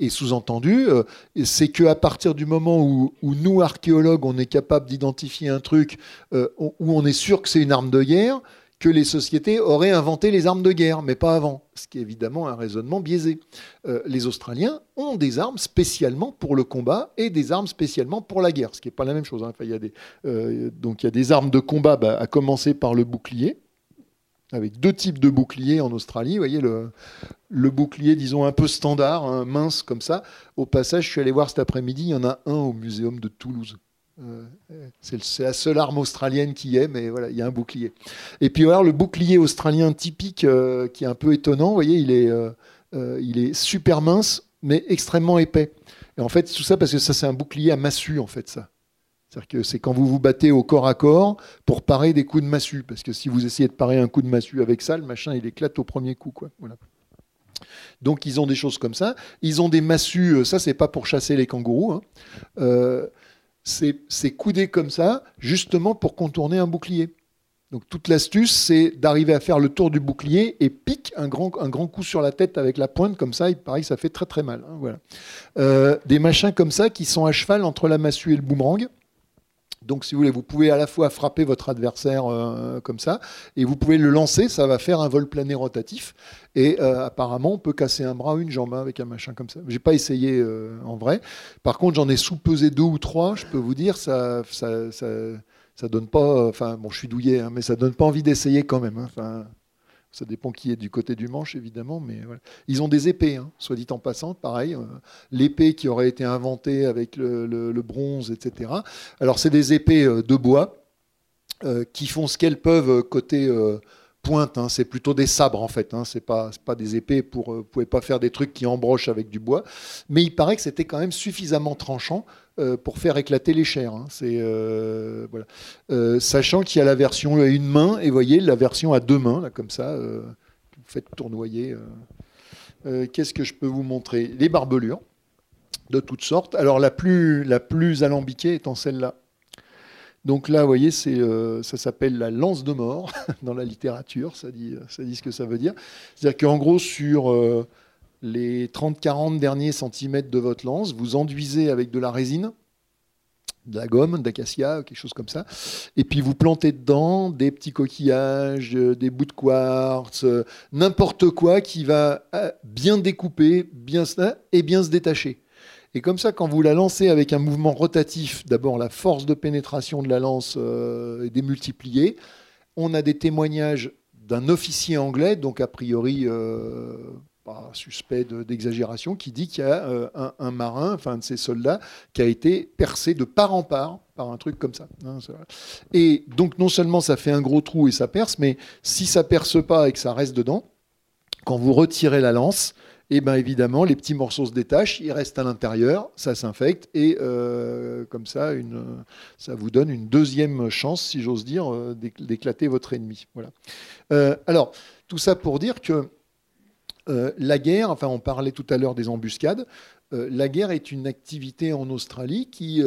Et sous-entendu, euh, c'est qu'à partir du moment où, nous, archéologues, on est capable d'identifier un truc euh, où on est sûr que c'est une arme de guerre, que les sociétés auraient inventé les armes de guerre, mais pas avant. Ce qui est évidemment un raisonnement biaisé. Euh, les Australiens ont des armes spécialement pour le combat et des armes spécialement pour la guerre, ce qui n'est pas la même chose. Hein. donc il y a des armes de combat, bah, à commencer par le bouclier, avec deux types de boucliers en Australie. Vous voyez le, bouclier, disons, un peu standard, hein, mince comme ça. Au passage, je suis allé voir cet après-midi, il y en a un au Muséum de Toulouse. Euh, c'est la seule arme australienne qui est, mais voilà, il y a un bouclier. Et puis alors, le bouclier australien typique, euh, qui est un peu étonnant, vous voyez, euh, il est super mince, mais extrêmement épais. Et en fait, tout ça parce que ça, c'est un bouclier à massue, en fait, ça. C'est-à-dire que c'est quand vous vous battez au corps à corps pour parer des coups de massue. Parce que si vous essayez de parer un coup de massue avec ça, le machin, il éclate au premier coup. Donc ils ont des choses comme ça. Ils ont des massues, euh, ça c'est pas pour chasser les kangourous. Hein. Euh, c'est coudé comme ça, justement pour contourner un bouclier. Donc toute l'astuce, c'est d'arriver à faire le tour du bouclier et pique un grand, un grand coup sur la tête avec la pointe comme ça. Il paraît que ça fait très très mal. Hein, voilà. Euh, des machins comme ça qui sont à cheval entre la massue et le boomerang. Donc, si vous voulez, vous pouvez à la fois frapper votre adversaire euh, comme ça, et vous pouvez le lancer, ça va faire un vol plané rotatif. Et euh, apparemment, on peut casser un bras ou une jambe hein, avec un machin comme ça. J'ai pas essayé euh, en vrai. Par contre, j'en ai sous-pesé deux ou trois. Je peux vous dire, ça, ça, ça, donne pas. Enfin, bon, je suis douillet, hein, mais ça donne pas envie d'essayer quand même. Hein. Ça dépend qui est du côté du manche, évidemment, mais Ils ont des épées, hein, soit dit en passant, pareil. Euh, l'épée qui aurait été inventée avec le, bronze, etc. Alors, c'est des épées euh, de bois euh, qui font ce qu'elles peuvent côté pointe. Hein. c'est plutôt des sabres, en fait. Hein, c'est pas, des épées pour. vous pouvez pas faire des trucs qui embrochent avec du bois. Mais il paraît que c'était quand même suffisamment tranchant euh, pour faire éclater les chairs. Hein. Euh. Euh, sachant qu'il y a la version à une main et voyez la version à deux mains comme ça. vous faites tournoyer. Qu'est-ce que je peux vous montrer? Les barbelures de toutes sortes. Alors la plus alambiquée étant celle-là. Donc là, vous voyez, c'est, ça s'appelle la lance de mort dans la littérature, ça dit, ça dit ce que ça veut dire. C'est-à-dire qu'en gros, sur les 30-40 derniers centimètres de votre lance, vous enduisez avec de la résine, de la gomme, d'acacia, quelque chose comme ça, et puis vous plantez dedans des petits coquillages, euh, des bouts de quartz, euh, n'importe quoi qui va euh, bien découper, bien et bien se détacher. Et comme ça, quand vous la lancez avec un mouvement rotatif, d'abord la force de pénétration de la lance est démultipliée. On a des témoignages d'un officier anglais, donc a priori suspect d'exagération, qui dit qu'il y a euh, un, marin, enfin un de ses soldats, qui a été percé de part en part par un truc comme ça. Hein, et donc non seulement ça fait un gros trou et ça perce, mais si ça perce pas et que ça reste dedans, quand vous retirez la lance, et eh bien évidemment, les petits morceaux se détachent, ils restent à l'intérieur, ça s'infecte, et euh, comme ça, ça vous donne une deuxième chance, si j'ose dire, euh, d'éclater votre ennemi. Voilà. alors, tout ça pour dire que euh, la guerre, enfin on parlait tout à l'heure des embuscades, euh, la guerre est une activité en Australie qui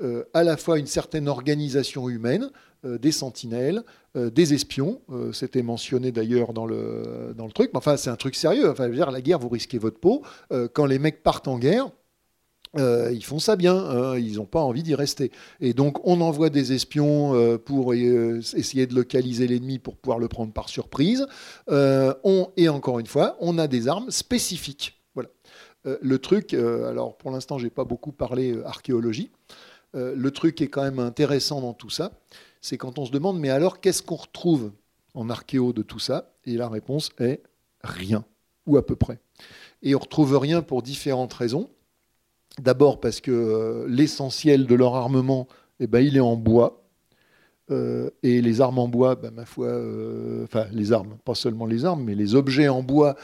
euh, à la fois une certaine organisation humaine, des sentinelles, des espions. C'était mentionné d'ailleurs dans le, truc. Mais enfin, c'est un truc sérieux. Enfin, la guerre, vous risquez votre peau. quand les mecs partent en guerre, euh, ils font ça bien, hein, ils n'ont pas envie d'y rester. Et donc on envoie des espions euh, pour euh, essayer de localiser l'ennemi pour pouvoir le prendre par surprise. on, et encore une fois, on a des armes spécifiques. Voilà. le truc, alors pour l'instant j'ai pas beaucoup parlé archéologie, le truc qui est quand même intéressant dans tout ça, c'est quand on se demande mais alors qu'est-ce qu'on retrouve en archéo de tout ça? Et la réponse est rien, ou à peu près. Et on retrouve rien pour différentes raisons. D'abord parce que euh, l'essentiel de leur armement, eh ben, il est en bois. Euh, et les armes en bois, ben, ma foi, euh, enfin les armes, pas seulement les armes, mais les objets en bois,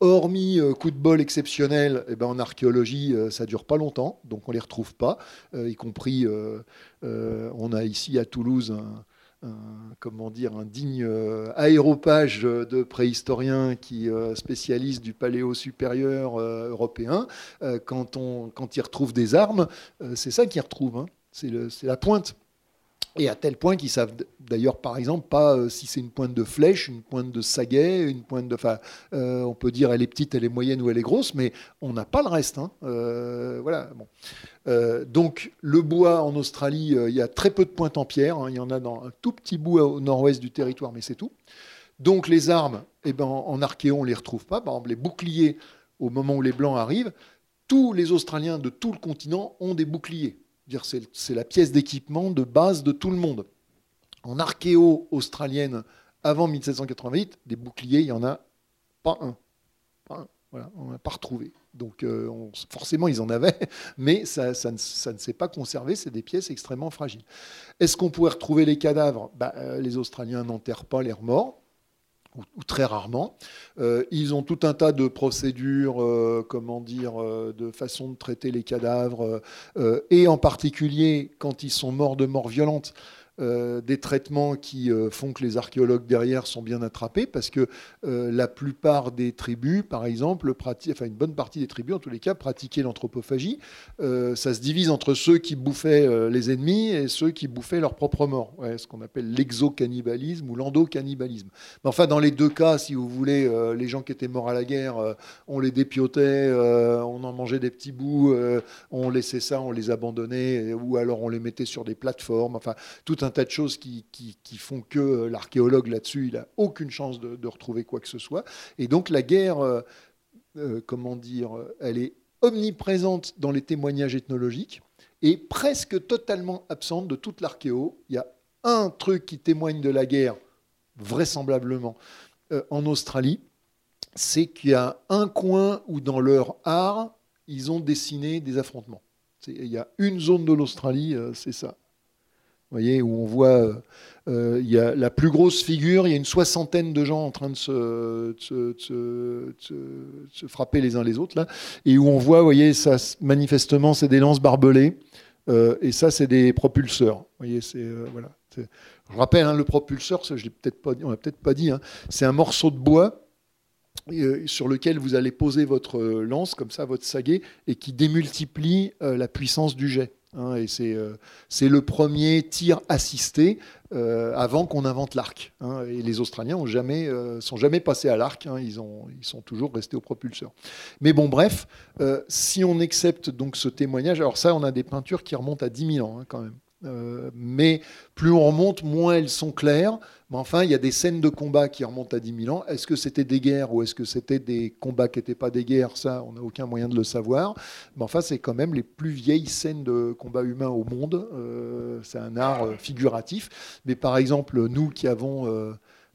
hormis coup de bol exceptionnel, eh ben, en archéologie, ça dure pas longtemps, donc on les retrouve pas, y compris, on a ici à Toulouse un, comment dire, un digne euh, aéropage de préhistoriens qui euh, du paléo supérieur euh, européen. quand, on, quand ils retrouvent des armes, c'est ça qu'ils retrouvent. Hein. C'est la pointe. Et à tel point qu'ils savent d'ailleurs, par exemple, pas si c'est une pointe de flèche, une pointe de saguet, une pointe de. Enfin, on peut dire elle est petite, elle est moyenne ou elle est grosse, mais on n'a pas le reste. Hein. voilà. Euh, donc le bois en Australie, euh, il y a très peu de pointes en pierre, hein. il y en a dans un tout petit bout au nord-ouest du territoire, mais c'est tout. Donc les armes, eh ben, en archéo, on ne les retrouve pas. Par exemple, les boucliers, au moment où les Blancs arrivent, tous les Australiens de tout le continent ont des boucliers. C'est la pièce d'équipement de base de tout le monde. En archéo australienne, avant 1788, des boucliers, il n'y en a pas un. Pas un. Voilà, on n'a pas retrouvé. Donc euh, forcément, ils en avaient, mais ça, ne, s'est pas conservé. C'est des pièces extrêmement fragiles. Est-ce qu'on pourrait retrouver les cadavres? Bah, euh, Les Australiens n'enterrent pas les morts. Ou, très rarement. Euh, ils ont tout un tas de procédures, comment dire, de façon de traiter les cadavres, et en particulier quand ils sont morts de mort violente. Euh, des traitements qui euh, font que les archéologues derrière sont bien attrapés, parce que euh, la plupart des tribus, par exemple, enfin une bonne partie des tribus en tous les cas, pratiquaient l'anthropophagie. ça se divise entre ceux qui bouffaient les ennemis et ceux qui bouffaient leurs propres morts, ce qu'on appelle l'exocannibalisme ou l'endocannibalisme. Mais enfin, dans les deux cas, si vous voulez, les gens qui étaient morts à la guerre, on les dépiotait, on en mangeait des petits bouts, on laissait ça, on les abandonnait, ou alors on les mettait sur des plateformes, enfin tout un un tas de choses qui, font que euh, l'archéologue là-dessus, il n'a aucune chance de, retrouver quoi que ce soit. Et donc la guerre, euh, euh, comment dire, elle est omniprésente dans les témoignages ethnologiques et presque totalement absente de toute l'archéo. Il y a un truc qui témoigne de la guerre, vraisemblablement, en Australie, c'est qu'il y a un coin où dans leur art, ils ont dessiné des affrontements. Il y a une zone de l'Australie, c'est ça où on voit, euh, euh, y a la plus grosse figure, il y a une soixantaine de gens en train de se, frapper les uns les autres, là, et où on voit, voyez, ça, manifestement, c'est des lances barbelées, euh, et ça, c'est des propulseurs. voyez, voilà. Je rappelle, hein, le propulseur, ça, peut-être pas, on l'a peut-être pas dit, hein, c'est un morceau de bois sur lequel vous allez poser votre lance, comme ça, votre saguet, et qui démultiplie la puissance du jet. Hein, et euh, c'est le premier tir assisté euh, avant qu'on invente l'arc. Hein. et les Australiens jamais, euh, sont jamais passés à l'arc, hein. ils, sont toujours restés au propulseur. Mais bon, bref, si on accepte donc ce témoignage, alors ça, on a des peintures qui remontent à 10 000 ans quand même. Mais plus on remonte, moins elles sont claires. Mais enfin, il y a des scènes de combat qui remontent à 10 000 ans. Est-ce que c'était des guerres ou est-ce que c'était des combats qui n'étaient pas des guerres? Ça, on n'a aucun moyen de le savoir. Mais enfin, c'est quand même les plus vieilles scènes de combat humain au monde. Euh, c'est un art euh, figuratif. Mais par exemple, nous qui avons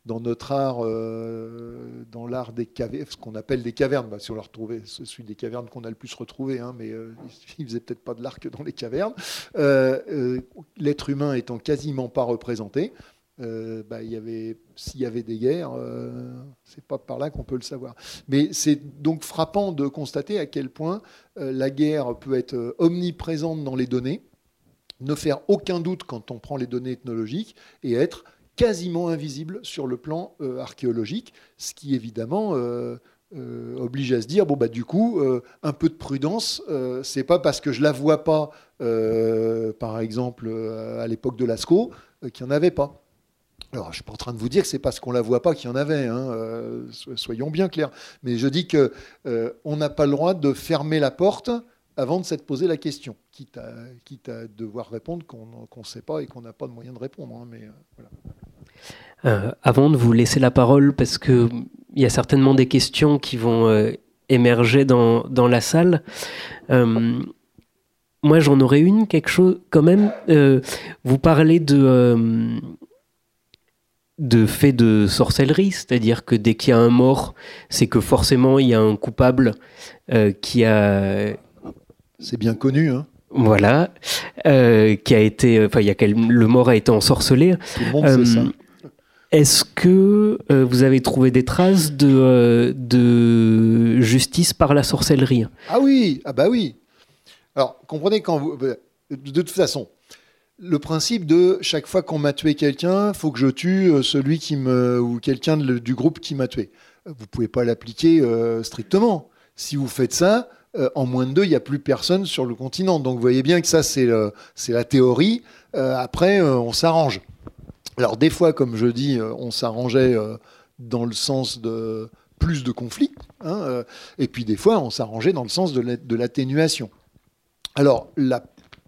dans notre art, euh, dans l'art des cavernes, ce qu'on appelle des cavernes, bah, si on l'a retrouvé, c'est celui des cavernes qu'on a le plus retrouvé, hein, mais euh, il ne faisait peut-être pas de l'arc dans les cavernes. Euh, l'être humain étant quasiment pas représenté, bah, y avait, s'il y avait des guerres, c'est pas par là qu'on peut le savoir. Mais c'est donc frappant de constater à quel point la guerre peut être omniprésente dans les données, ne faire aucun doute quand on prend les données ethnologiques et être quasiment invisible sur le plan euh, archéologique, ce qui évidemment euh, euh, oblige à se dire bon bah du coup un peu de prudence, c'est pas parce que je la vois pas, par exemple à l'époque de Lascaux, qu'il n'y en avait pas. Alors, je ne suis pas en train de vous dire que c'est parce qu'on la voit pas qu'il y en avait, hein, soyons bien clairs. Mais je dis que on n'a pas le droit de fermer la porte avant de s'être posé la question, quitte à, devoir répondre qu'on ne sait pas et qu'on n'a pas de moyen de répondre. Hein, mais, avant de vous laisser la parole, parce qu'il y a certainement des questions qui vont émerger dans, la salle, moi j'en aurais une, quelque chose quand même. vous parlez de de fait de sorcellerie, c'est-à-dire que dès qu'il y a un mort, c'est que forcément il y a un coupable euh, qui a. C'est bien connu, hein. Voilà, euh, qui a été, enfin, il y a le mort a été ensorcelé. Tout le monde sait ça. Euh, est-ce que vous avez trouvé des traces de, de justice par la sorcellerie? Ah oui, ah bah oui. Alors comprenez quand vous, de toute façon, le principe de chaque fois qu'on m'a tué quelqu'un, faut que je tue euh, celui qui me ou quelqu'un du groupe qui m'a tué. Vous pouvez pas l'appliquer euh, strictement. Si vous faites ça, euh, en moins de deux, il n'y a plus personne sur le continent. Donc vous voyez bien que ça, c'est la théorie. après, on s'arrange. Alors des fois, comme je dis, on s'arrangeait dans le sens de plus de conflits. Hein, et puis des fois, on s'arrangeait dans le sens de l'atténuation. Alors la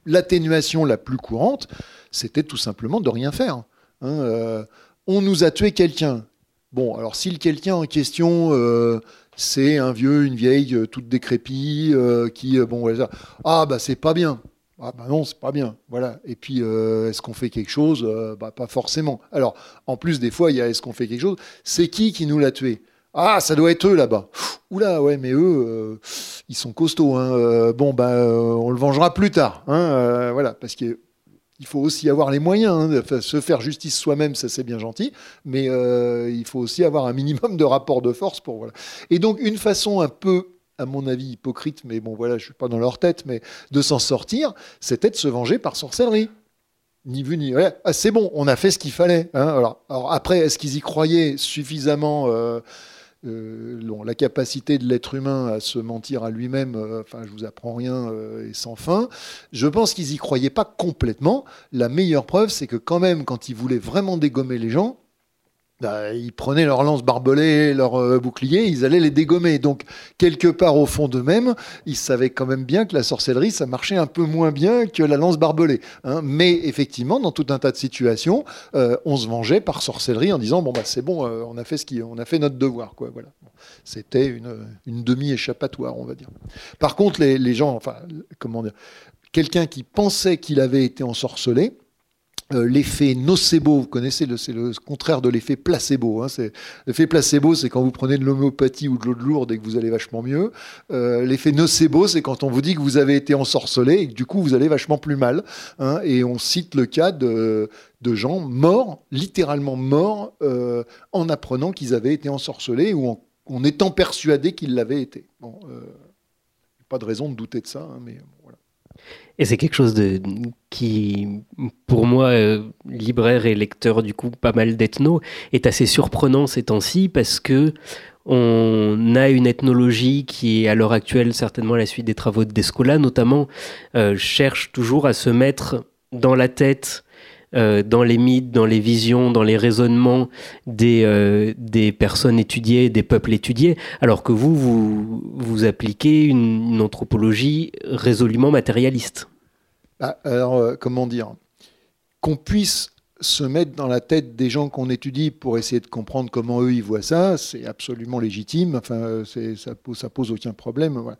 l'atténuation la plus courante, c'était tout simplement de rien faire. Hein, euh, on nous a tué quelqu'un. Bon, alors si le quelqu'un en question, euh, c'est un vieux, une vieille, euh, toute décrépie, qui, bon, voilà, ah bah c'est pas bien. Ah bah non, c'est pas bien. Voilà. Et puis, est-ce qu'on fait quelque chose? Bah, Pas forcément. Alors, en plus, des fois, il y a est-ce qu'on fait quelque chose? C'est qui qui nous l'a tué? Ah, ça doit être eux là-bas. Oula, ouais, mais eux, euh, ils sont costauds. Hein. Euh, bon, bah, euh, on le vengera plus tard. Hein, voilà, parce qu'il faut aussi avoir les moyens. Hein, se faire justice soi-même, ça c'est bien gentil, mais il faut aussi avoir un minimum de rapport de force pour. Voilà. Et donc, une façon un peu à mon avis hypocrite, mais bon voilà, je suis pas dans leur tête, mais de s'en sortir, c'était de se venger par sorcellerie. Ni vu ni ah, c'est bon, on a fait ce qu'il fallait. alors, après, est-ce qu'ils y croyaient suffisamment euh, la capacité de l'être humain à se mentir à lui-même, euh, enfin, je vous apprends rien, euh, sans fin. Je pense qu'ils y croyaient pas complètement. La meilleure preuve, c'est que quand même, quand ils voulaient vraiment dégommer les gens, ils prenaient leur lance barbelée, leur euh, bouclier, ils allaient les dégommer. Donc, quelque part au fond d'eux-mêmes, ils savaient quand même bien que la sorcellerie, ça marchait un peu moins bien que la lance barbelée. Hein. Mais effectivement, dans tout un tas de situations, euh, on se vengeait par sorcellerie en disant bon bah c'est bon, euh, on a fait ce qui, on a fait notre devoir, quoi. Voilà. C'était une, une demi-échappatoire, on va dire. Par contre, les, les gens, enfin, comment dire, quelqu'un qui pensait qu'il avait été ensorcelé euh, l'effet nocebo, vous connaissez, c'est le contraire de l'effet placebo. Hein, l'effet placebo, c'est quand vous prenez de l'homéopathie ou de l'eau de lourde et que vous allez vachement mieux. Euh, l'effet nocebo, c'est quand on vous dit que vous avez été ensorcelé et que du coup vous allez vachement plus mal. Hein, et on cite le cas de, gens morts, littéralement morts, euh, en apprenant qu'ils avaient été ensorcelés ou en, étant persuadés qu'ils l'avaient été. Bon, pas de raison de douter de ça, hein, mais. Et c'est quelque chose qui, pour moi, euh, libraire et lecteur du coup pas mal d'ethno, est assez surprenant ces temps-ci parce que on a une ethnologie qui, à l'heure actuelle, certainement à la suite des travaux de Descola notamment, euh, cherche toujours à se mettre dans la tête euh, dans les mythes, dans les visions, dans les raisonnements des, euh, des personnes étudiées, des peuples étudiés, alors que vous, vous, vous appliquez une, anthropologie résolument matérialiste. Ah, alors, euh, comment dire? Qu'on puisse se mettre dans la tête des gens qu'on étudie pour essayer de comprendre comment eux ils voient ça, c'est absolument légitime. Enfin, ça pose, ça pose aucun problème.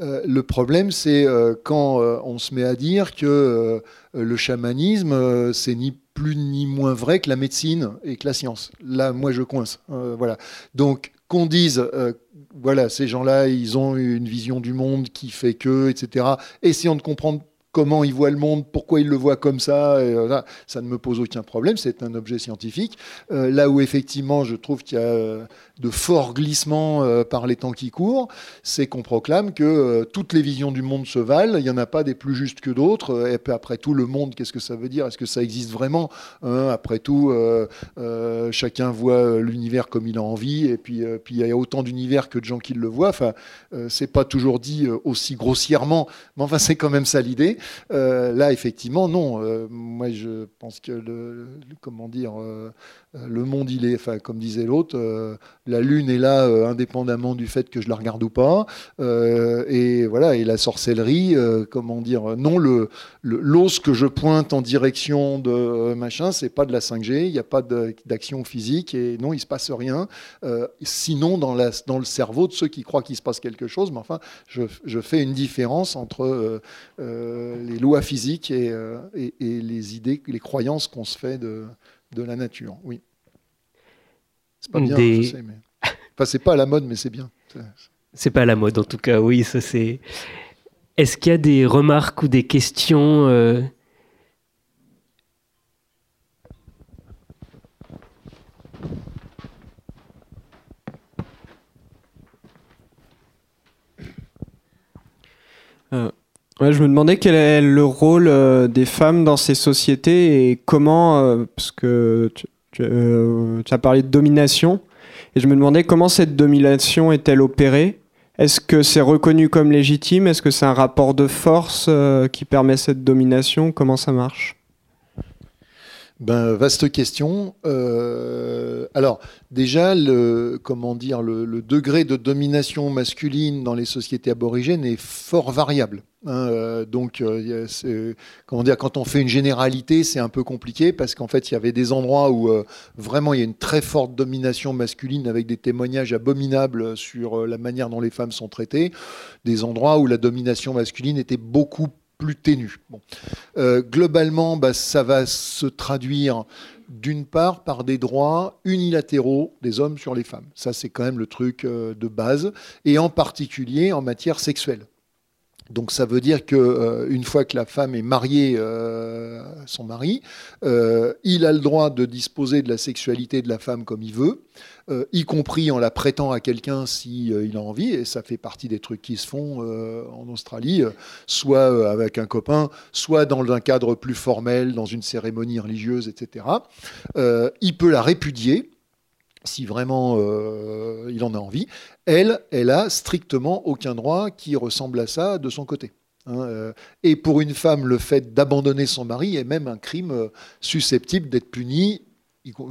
Euh, le problème, c'est euh, quand euh, on se met à dire que le chamanisme, c'est ni plus ni moins vrai que la médecine et que la science. Là, moi, je coince. voilà. Donc, qu'on dise, voilà, ces gens-là, ils ont une vision du monde qui fait que, etc. Essayons de comprendre comment il voit le monde, pourquoi il le voit comme ça, euh, ça ne me pose aucun problème, c'est un objet scientifique. Euh, là où effectivement je trouve qu'il y a euh, de forts glissements par les temps qui courent, c'est qu'on proclame que toutes les visions du monde se valent, il n'y en a pas des plus justes que d'autres, et puis après tout, le monde, qu'est-ce que ça veut dire? Est-ce que ça existe vraiment? Hein? Après tout, chacun voit l'univers comme il a envie, et puis, il y a autant d'univers que de gens qui le voient, enfin, c'est pas toujours dit aussi grossièrement, mais enfin c'est quand même ça l'idée. Euh, là, effectivement, non. Euh, moi, je pense que le, comment dire, euh, le monde, il est, enfin, comme disait l'autre, la lune est là indépendamment du fait que je la regarde ou pas. et voilà, et la sorcellerie, comment dire, non, l'os que je pointe en direction de machin, c'est pas de la 5G, il n'y a pas d'action physique, et non, il se passe rien. sinon, dans, le cerveau de ceux qui croient qu'il se passe quelque chose, mais enfin, je, fais une différence entre les lois physiques et les idées, les croyances qu'on se fait de, de la nature. Oui. C'est pas bien, je sais, mais. Enfin, c'est pas à la mode, mais c'est bien. C'est pas à la mode, en tout cas, oui, ça c'est. Est-ce qu'il y a des remarques ou des questions euh... euh je me demandais quel est le rôle euh, des femmes dans ces sociétés et comment, euh, parce que euh, tu, as parlé de domination, et je me demandais comment cette domination est-elle opérée? Est-ce que c'est reconnu comme légitime? Est-ce que c'est un rapport de force qui permet cette domination? Comment ça marche? Ben, vaste question. alors, déjà, le, comment dire, le, degré de domination masculine dans les sociétés aborigènes est fort variable. Hein, euh, donc, euh, comment dire, quand on fait une généralité, c'est un peu compliqué parce qu'en fait, il y avait des endroits où euh, vraiment il y a une très forte domination masculine avec des témoignages abominables sur la manière dont les femmes sont traitées, des endroits où la domination masculine était beaucoup plus ténue. Bon. globalement, bah, ça va se traduire d'une part par des droits unilatéraux des hommes sur les femmes. Ça, c'est quand même le truc de base, et en particulier en matière sexuelle. Donc ça veut dire que euh, une fois que la femme est mariée euh, à son mari, euh, il a le droit de disposer de la sexualité de la femme comme il veut, y compris en la prêtant à quelqu'un si il a envie. Et ça fait partie des trucs qui se font en Australie, soit avec un copain, soit dans un cadre plus formel, dans une cérémonie religieuse, etc. il peut la répudier si vraiment euh, il en a envie. Elle, elle a strictement aucun droit qui ressemble à ça de son côté. Hein, euh. et pour une femme, le fait d'abandonner son mari est même un crime euh, susceptible d'être puni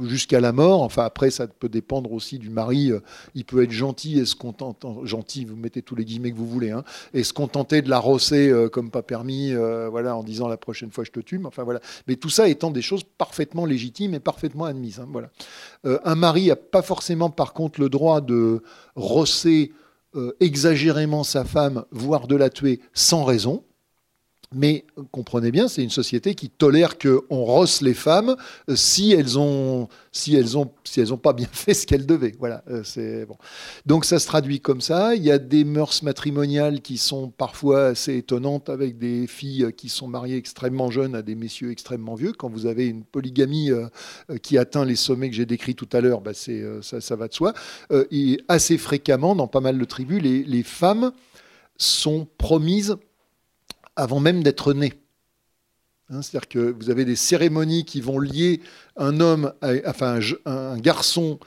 jusqu'à la mort. Enfin, après, ça peut dépendre aussi du mari. Euh, il peut être gentil et se contenter, gentil, vous mettez tous les guillemets que vous voulez, hein, et se contenter de la rosser euh, comme pas permis, euh, voilà, en disant la prochaine fois je te tue. Enfin voilà. Mais tout ça étant des choses parfaitement légitimes et parfaitement admises. Hein, voilà. un mari n'a pas forcément, par contre, le droit de rosser exagérément sa femme, voire de la tuer sans raison. Mais comprenez bien, c'est une société qui tolère qu'on rosse les femmes euh, si elles ont si elles ont si elles ont pas bien fait ce qu'elles devaient. Voilà, euh, c'est bon. Donc ça se traduit comme ça. Il y a des mœurs matrimoniales qui sont parfois assez étonnantes avec des filles qui sont mariées extrêmement jeunes à des messieurs extrêmement vieux. Quand vous avez une polygamie euh, qui atteint les sommets que j'ai décrits tout à l'heure, bah ça, va de soi. et assez fréquemment, dans pas mal de tribus, les femmes sont promises avant même d'être né. Hein, c'est-à-dire que vous avez des cérémonies qui vont lier un homme, enfin un garçon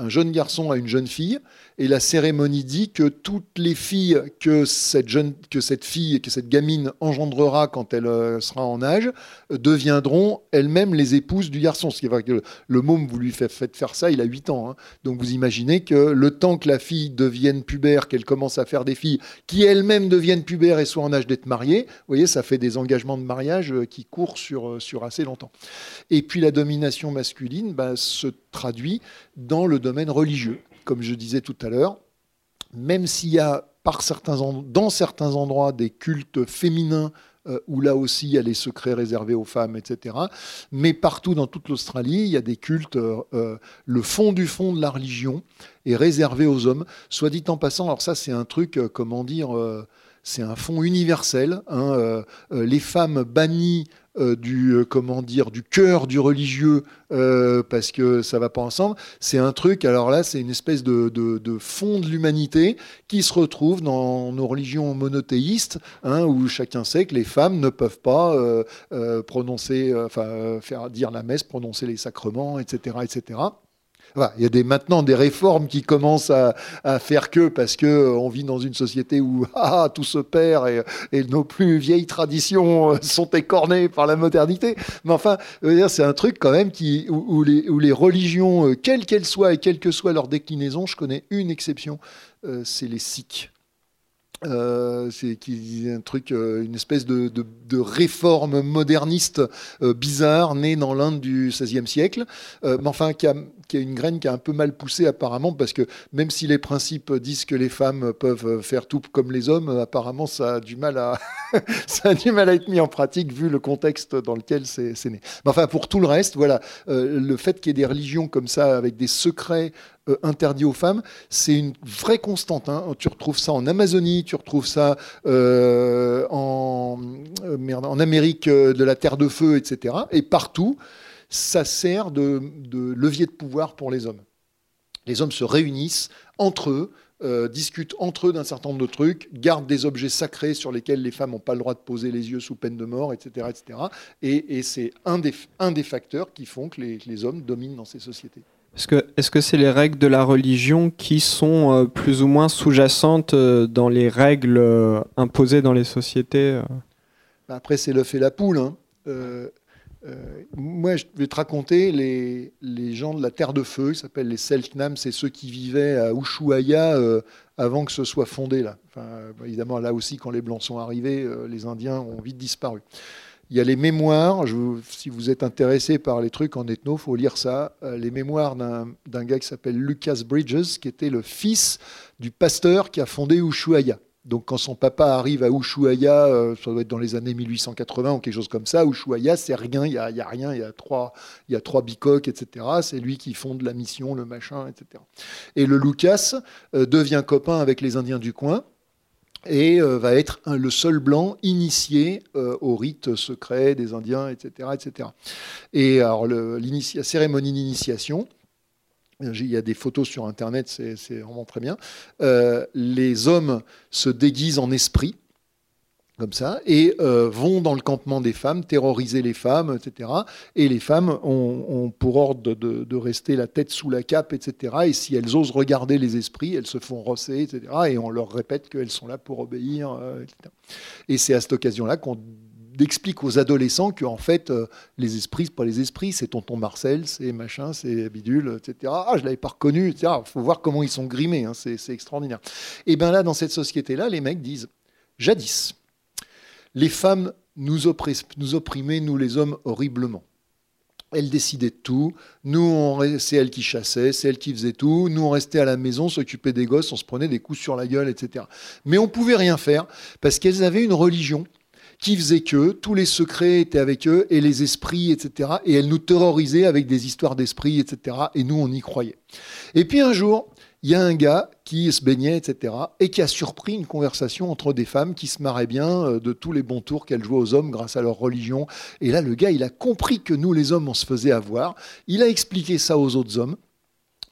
un jeune garçon à une jeune fille, et la cérémonie dit que toutes les filles que cette fille, que cette gamine engendrera quand elle euh, sera en âge, euh, deviendront elles-mêmes les épouses du garçon. Ce qui est que le môme, vous lui faites faire ça, il a 8 ans. Hein. Donc vous imaginez que le temps que la fille devienne pubère, qu'elle commence à faire des filles qui elles-mêmes deviennent pubères et soient en âge d'être mariées, vous voyez, ça fait des engagements de mariage euh, qui courent sur, sur assez longtemps. Et puis la domination masculine bah, se traduit dans le domaine religieux. Comme je disais tout à l'heure, même s'il y a dans certains endroits des cultes féminins euh, où là aussi il y a les secrets réservés aux femmes, etc. Mais partout dans toute l'Australie, il y a des cultes, euh, euh, le fond du fond de la religion est réservé aux hommes. Soit dit en passant, alors ça c'est un truc, comment dire, c'est un fond universel. Hein, les femmes bannies euh, du euh, comment dire du cœur du religieux euh, parce que ça va pas ensemble. C'est un truc. Alors là, c'est une espèce de, fond de l'humanité qui se retrouve dans nos religions monothéistes, hein, où chacun sait que les femmes ne peuvent pas prononcer, enfin faire dire la messe, prononcer les sacrements, etc., etc. il y a des, maintenant des réformes qui commencent à, faire que, parce qu'on euh, vit dans une société où ah, tout se perd et, nos plus vieilles traditions euh, sont écornées par la modernité. Mais enfin, c'est un truc quand même qui, où, les, où les, religions, euh, quelles qu'elles soient et quelle que soit leur déclinaison, je connais une exception, c'est les Sikhs. Euh, c'est un truc, euh, une espèce de, de, réforme moderniste euh, bizarre née dans l'Inde du XVIe siècle, mais enfin qui a, qui a, une graine qui a un peu mal poussé apparemment parce que même si les principes disent que les femmes peuvent faire tout comme les hommes, apparemment ça a du mal à ça a du mal à être mis en pratique vu le contexte dans lequel c'est né. Mais enfin pour tout le reste, voilà, le fait qu'il y ait des religions comme ça avec des secrets euh, interdit aux femmes, c'est une vraie constante. Hein. Tu retrouves ça en Amazonie, tu retrouves ça euh, en, euh, en Amérique de la Terre de Feu, etc. Et partout, ça sert de, levier de pouvoir pour les hommes. Les hommes se réunissent entre eux, discutent entre eux d'un certain nombre de trucs, gardent des objets sacrés sur lesquels les femmes n'ont pas le droit de poser les yeux sous peine de mort, etc. etc. Et, c'est un des facteurs qui font que les hommes dominent dans ces sociétés. Est-ce que c'est les règles de la religion qui sont euh, plus ou moins sous-jacentes euh, dans les règles euh, imposées dans les sociétés bah, Après, c'est le fait la poule. Hein. moi, je vais te raconter les, gens de la Terre de Feu, ils s'appellent les Selknam, c'est ceux qui vivaient à Ushuaia avant que ce soit fondé. Là. Évidemment, là aussi, quand les Blancs sont arrivés, les Indiens ont vite disparu. Il y a les mémoires, si vous êtes intéressé par les trucs en ethno, il faut lire ça. Euh, les mémoires d'un gars qui s'appelle Lucas Bridges, qui était le fils du pasteur qui a fondé Ushuaia. Donc quand son papa arrive à Ushuaia, euh, ça doit être dans les années 1880 ou quelque chose comme ça, Ushuaia, c'est rien, il n'y a, a, rien, il y a trois, il y a trois bicoques, etc. C'est lui qui fonde la mission, le machin, etc. Et le Lucas euh, devient copain avec les Indiens du coin et euh, va être le seul blanc initié euh, au rite secret des Indiens, etc. etc. Et alors, la cérémonie d'initiation, il y a des photos sur Internet, c'est vraiment très bien. Euh, les hommes se déguisent en esprit, comme ça, et euh, vont dans le campement des femmes, terroriser les femmes, etc. Et les femmes ont, pour ordre de, rester la tête sous la cape, etc. Et si elles osent regarder les esprits, elles se font rosser, etc. Et on leur répète qu'elles sont là pour obéir, euh, etc. Et c'est à cette occasion-là qu'on explique aux adolescents que en fait euh, les esprits c'est pas les esprits c'est tonton Marcel c'est machin c'est bidule etc ah je l'avais pas reconnu etc faut voir comment ils sont grimés hein, c'est extraordinaire et bien là dans cette société là les mecs disent jadis les femmes nous, opprimaient, nous les hommes, horriblement. Elles décidaient de tout. Nous, c'est elles qui chassaient, c'est elles qui faisaient tout. Nous, on restait à la maison, s'occupait des gosses, on se prenait des coups sur la gueule, etc. Mais on pouvait rien faire parce qu'elles avaient une religion qui faisait que tous les secrets étaient avec eux et les esprits, etc. Et elles nous terrorisaient avec des histoires d'esprits, etc. Et nous, on y croyait. Et puis un jour, il y a un gars qui se baignait, etc., et qui a surpris une conversation entre des femmes qui se marraient bien euh, de tous les bons tours qu'elles jouaient aux hommes grâce à leur religion. Et là, le gars, il a compris que nous, les hommes, on se faisait avoir. Il a expliqué ça aux autres hommes.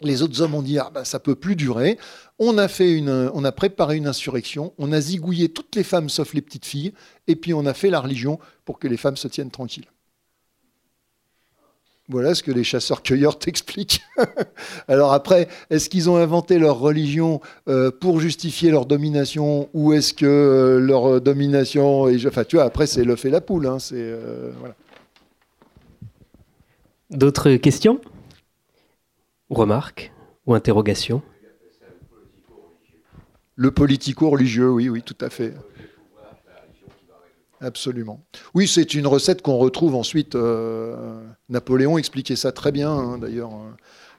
Les autres hommes ont dit ah ben, ça peut plus durer. On a fait on a préparé une insurrection. On a zigouillé toutes les femmes sauf les petites filles. Et puis on a fait la religion pour que les femmes se tiennent tranquilles. Voilà ce que les chasseurs-cueilleurs t'expliquent. Alors après, est-ce qu'ils ont inventé leur religion euh, pour justifier leur domination ou est-ce que euh, leur domination... Est... Enfin, tu vois, après, c'est l'œuf et la poule. Hein, euh, D'autres questions? Remarques ou interrogations? Le politico-religieux, oui, oui, tout à fait. Absolument. Oui, c'est une recette qu'on retrouve ensuite. Euh, Napoléon expliquait ça très bien, hein, d'ailleurs.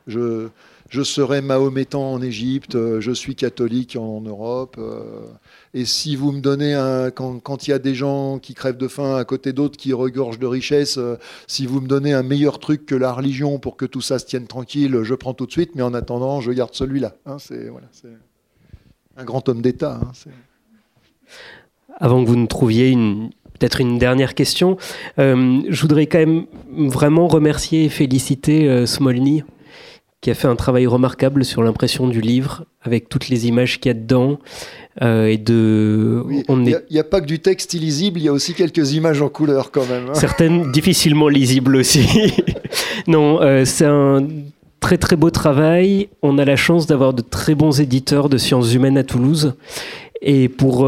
Je, je serai mahométan en Égypte, euh, je suis catholique en Europe. Euh, et si vous me donnez un. Quand il y a des gens qui crèvent de faim à côté d'autres qui regorgent de richesses, si vous me donnez un meilleur truc que la religion pour que tout ça se tienne tranquille, je prends tout de suite, mais en attendant, je garde celui-là. Hein, c'est un grand homme d'État. Hein, avant que vous ne trouviez une, peut-être une dernière question, euh, je voudrais quand même vraiment remercier et féliciter euh, Smolny, qui a fait un travail remarquable sur l'impression du livre, avec toutes les images qu'il y a dedans. Euh, et de, il n'y a, pas que du texte illisible, il y a aussi quelques images en couleur quand même. Hein. Certaines difficilement lisibles aussi. non, c'est un très très beau travail. On a la chance d'avoir de très bons éditeurs de sciences humaines à Toulouse. Et pour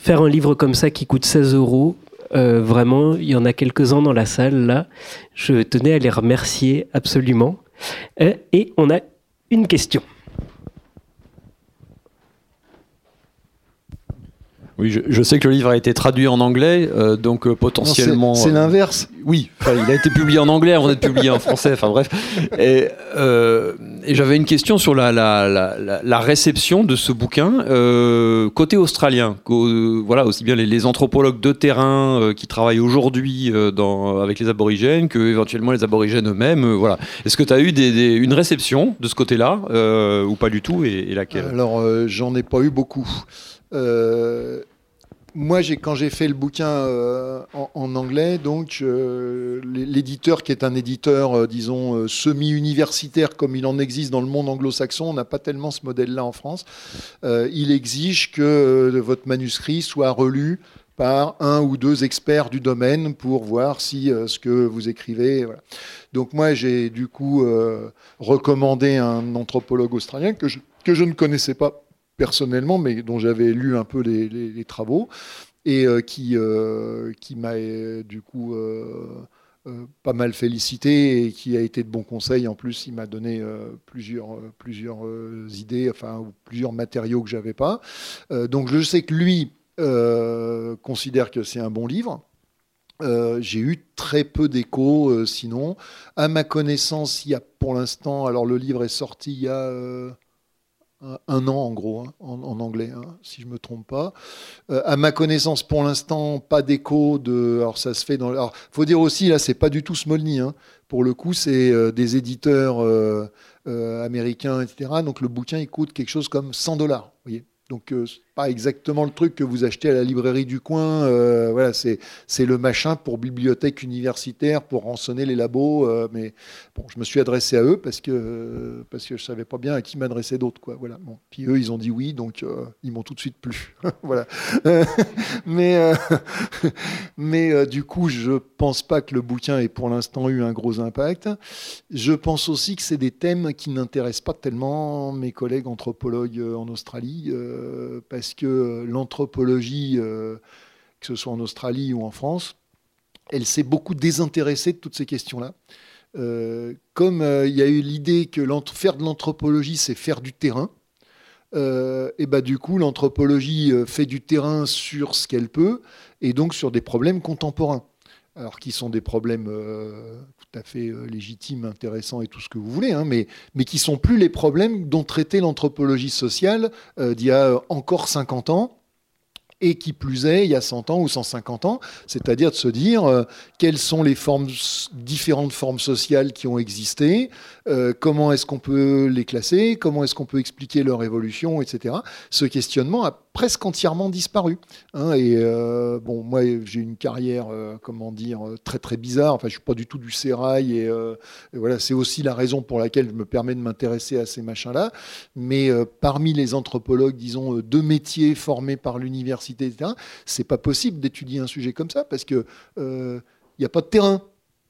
faire un livre comme ça qui coûte 16 euros, euh, vraiment, il y en a quelques-uns dans la salle là. Je tenais à les remercier absolument. Euh, et on a une question. Oui, je, sais que le livre a été traduit en anglais, euh, donc euh, potentiellement. C'est l'inverse. oui, il a été publié en anglais avant d'être publié en français. Enfin bref. Et, et j'avais une question sur la, la, la, la, réception de ce bouquin côté australien. voilà, aussi bien les, anthropologues de terrain qui travaillent aujourd'hui avec les aborigènes que éventuellement les aborigènes eux-mêmes. voilà. Est-ce que tu as eu des, une réception de ce côté-là ou pas du tout et, et laquelle? Alors, j'en ai pas eu beaucoup. Euh, moi, quand j'ai fait le bouquin euh, en, anglais, donc l'éditeur qui est un éditeur, euh, disons, semi-universitaire comme il en existe dans le monde anglo-saxon, on n'a pas tellement ce modèle-là en France. il exige que votre manuscrit soit relu par un ou deux experts du domaine pour voir si ce que vous écrivez. Donc moi, j'ai du coup recommandé un anthropologue australien que je ne connaissais pas personnellement, mais dont j'avais lu un peu les, travaux, et euh, qui, euh, qui m'a euh, du coup pas mal félicité et qui a été de bons conseils. En plus, il m'a donné plusieurs, plusieurs idées, enfin, plusieurs matériaux que j'avais pas. donc je sais que lui considère que c'est un bon livre. j'ai eu très peu d'échos, sinon. À ma connaissance, il y a pour l'instant, alors le livre est sorti il y a un an en gros, hein, en, anglais, hein, si je me trompe pas. Euh, à ma connaissance, pour l'instant, pas d'écho de. Alors ça se fait dans. Alors faut dire aussi là, c'est pas du tout Smolny. Hein. Pour le coup, c'est euh, des éditeurs euh, américains, etc. Donc le bouquin, il coûte quelque chose comme 100 dollars. Voyez. Donc exactement le truc que vous achetez à la librairie du coin. Euh, voilà, c'est le machin pour bibliothèque universitaire, pour rançonner les labos. Euh, mais bon, je me suis adressé à eux parce que parce que je savais pas bien à qui m'adresser d'autre. Voilà. Bon, puis eux, ils ont dit oui, donc euh, ils m'ont tout de suite plu. voilà. mais mais du coup, je pense pas que le bouquin ait pour l'instant eu un gros impact. Je pense aussi que c'est des thèmes qui n'intéressent pas tellement mes collègues anthropologues en Australie parce que l'anthropologie, euh, que ce soit en Australie ou en France, elle s'est beaucoup désintéressée de toutes ces questions-là. Euh, comme euh, il y a eu l'idée que faire de l'anthropologie, c'est faire du terrain, et bah, du coup, l'anthropologie fait du terrain sur ce qu'elle peut, et donc sur des problèmes contemporains. Alors, qui sont des problèmes tout à fait légitimes, intéressants et tout ce que vous voulez, hein, mais, mais qui sont plus les problèmes dont traitait l'anthropologie sociale d'il y a encore 50 ans et qui plus est, il y a 100 ans ou 150 ans, c'est-à-dire de se dire euh, quelles sont les différentes formes sociales qui ont existé, euh, comment est-ce qu'on peut les classer, comment est-ce qu'on peut expliquer leur évolution, etc. Ce questionnement a presque entièrement disparu. Hein, et euh, bon, moi, j'ai une carrière, comment dire, très très bizarre. Enfin, je suis pas du tout du sérail, et, voilà, c'est aussi la raison pour laquelle je me permets de m'intéresser à ces machins-là. Mais parmi les anthropologues, disons, de métiers formés par l'université c'est pas possible d'étudier un sujet comme ça parce que il euh, n'y a pas de terrain.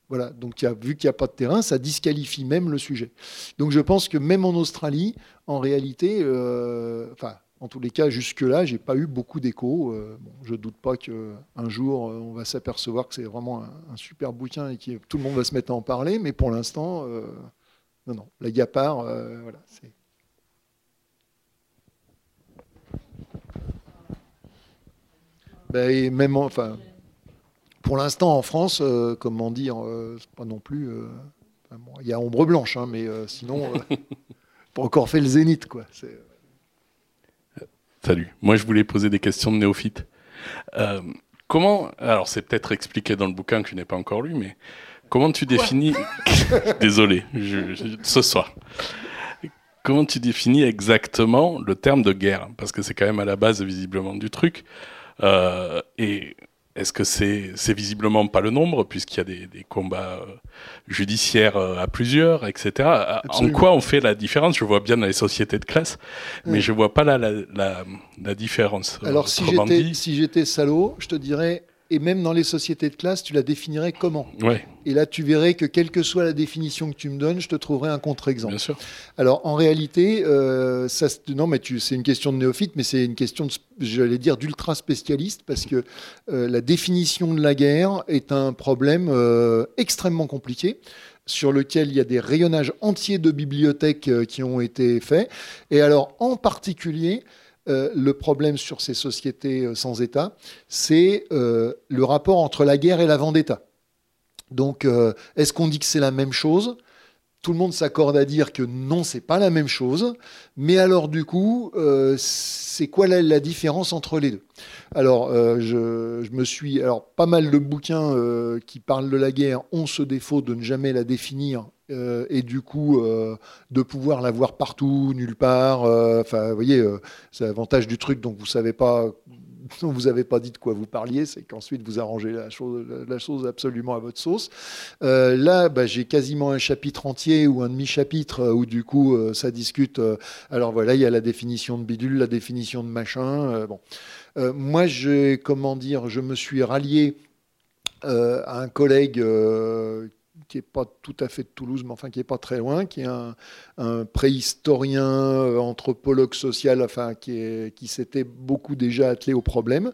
Voilà, donc vu qu'il n'y a pas de terrain, ça disqualifie même le sujet. Donc je pense que même en Australie, en réalité, euh, enfin, en tous les cas, jusque-là, j'ai pas eu beaucoup d'échos. Euh, je doute pas qu'un jour, on va s'apercevoir que c'est vraiment un, super bouquin et que tout le monde va se mettre à en parler, mais pour l'instant, non, non, la Gapar, voilà, c'est Ben, même enfin, pour l'instant en France, euh, comment dire, euh, pas non plus. Euh, il y a ombre blanche, hein, mais sinon, pas encore fait le zénith, quoi. Salut. Moi, je voulais poser des questions de néophyte. comment, alors c'est peut-être expliqué dans le bouquin que je n'ai pas encore lu, mais comment tu définis, désolé, ce soir, comment tu définis exactement le terme de guerre? Parce que c'est quand même à la base visiblement du truc. Euh, et est-ce que c'est visiblement pas le nombre, puisqu'il y a des, des combats euh, judiciaires euh, à plusieurs, etc. En quoi on fait la différence? Je vois bien dans les sociétés de classe, mais je vois pas là la, la, la différence. Alors si j'étais si salaud, je te dirais et même dans les sociétés de classe, tu la définirais comment Ouais, Et là, tu verrais que quelle que soit la définition que tu me donnes, je te trouverai un contre-exemple. Alors, en réalité, euh, ça, c'est- non, mais c'est une question de néophyte, mais c'est une question, j'allais dire, d'ultra spécialiste, parce que euh, la définition de la guerre est un problème euh, extrêmement compliqué sur lequel il y a des rayonnages entiers de bibliothèques qui ont été faits. Et alors, en particulier, euh, le problème sur ces sociétés euh, sans État, c'est euh, le rapport entre la guerre et la vendetta. Donc, est-ce qu'on dit que c'est la même chose? Tout le monde s'accorde à dire que non, c'est pas la même chose. Mais alors, du coup, c'est quoi la, différence entre les deux? Alors, je, me suis. Alors, pas mal de bouquins qui parlent de la guerre ont ce défaut de ne jamais la définir. Euh, et du coup, euh, de pouvoir la voir partout, nulle part. euh, Enfin, vous voyez, c'est l'avantage du truc, donc vous savez pas dont vous n'avez pas dit de quoi vous parliez, c'est qu'ensuite vous arrangez la chose, absolument à votre sauce. Là, bah, j'ai quasiment un chapitre entier ou un demi-chapitre où du coup ça discute. alors voilà, il y a la définition de bidule, la définition de machin. bon, moi, comment dire, je me suis rallié à un collègue. Qui n'est pas tout à fait de Toulouse, mais enfin qui n'est pas très loin, qui est un, préhistorien, euh, anthropologue social, enfin qui, est- qui s'était beaucoup déjà attelé au problème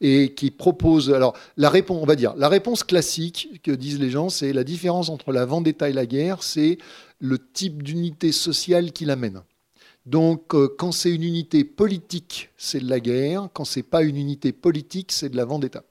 et qui propose. Alors la réponse, on va dire, la réponse classique que disent les gens, c'est la différence entre la vendetta et la guerre, c'est le type d'unité sociale qui l'amène. Donc, euh, quand c'est une unité politique, c'est de la guerre. Quand c'est pas une unité politique, c'est de la vendetta.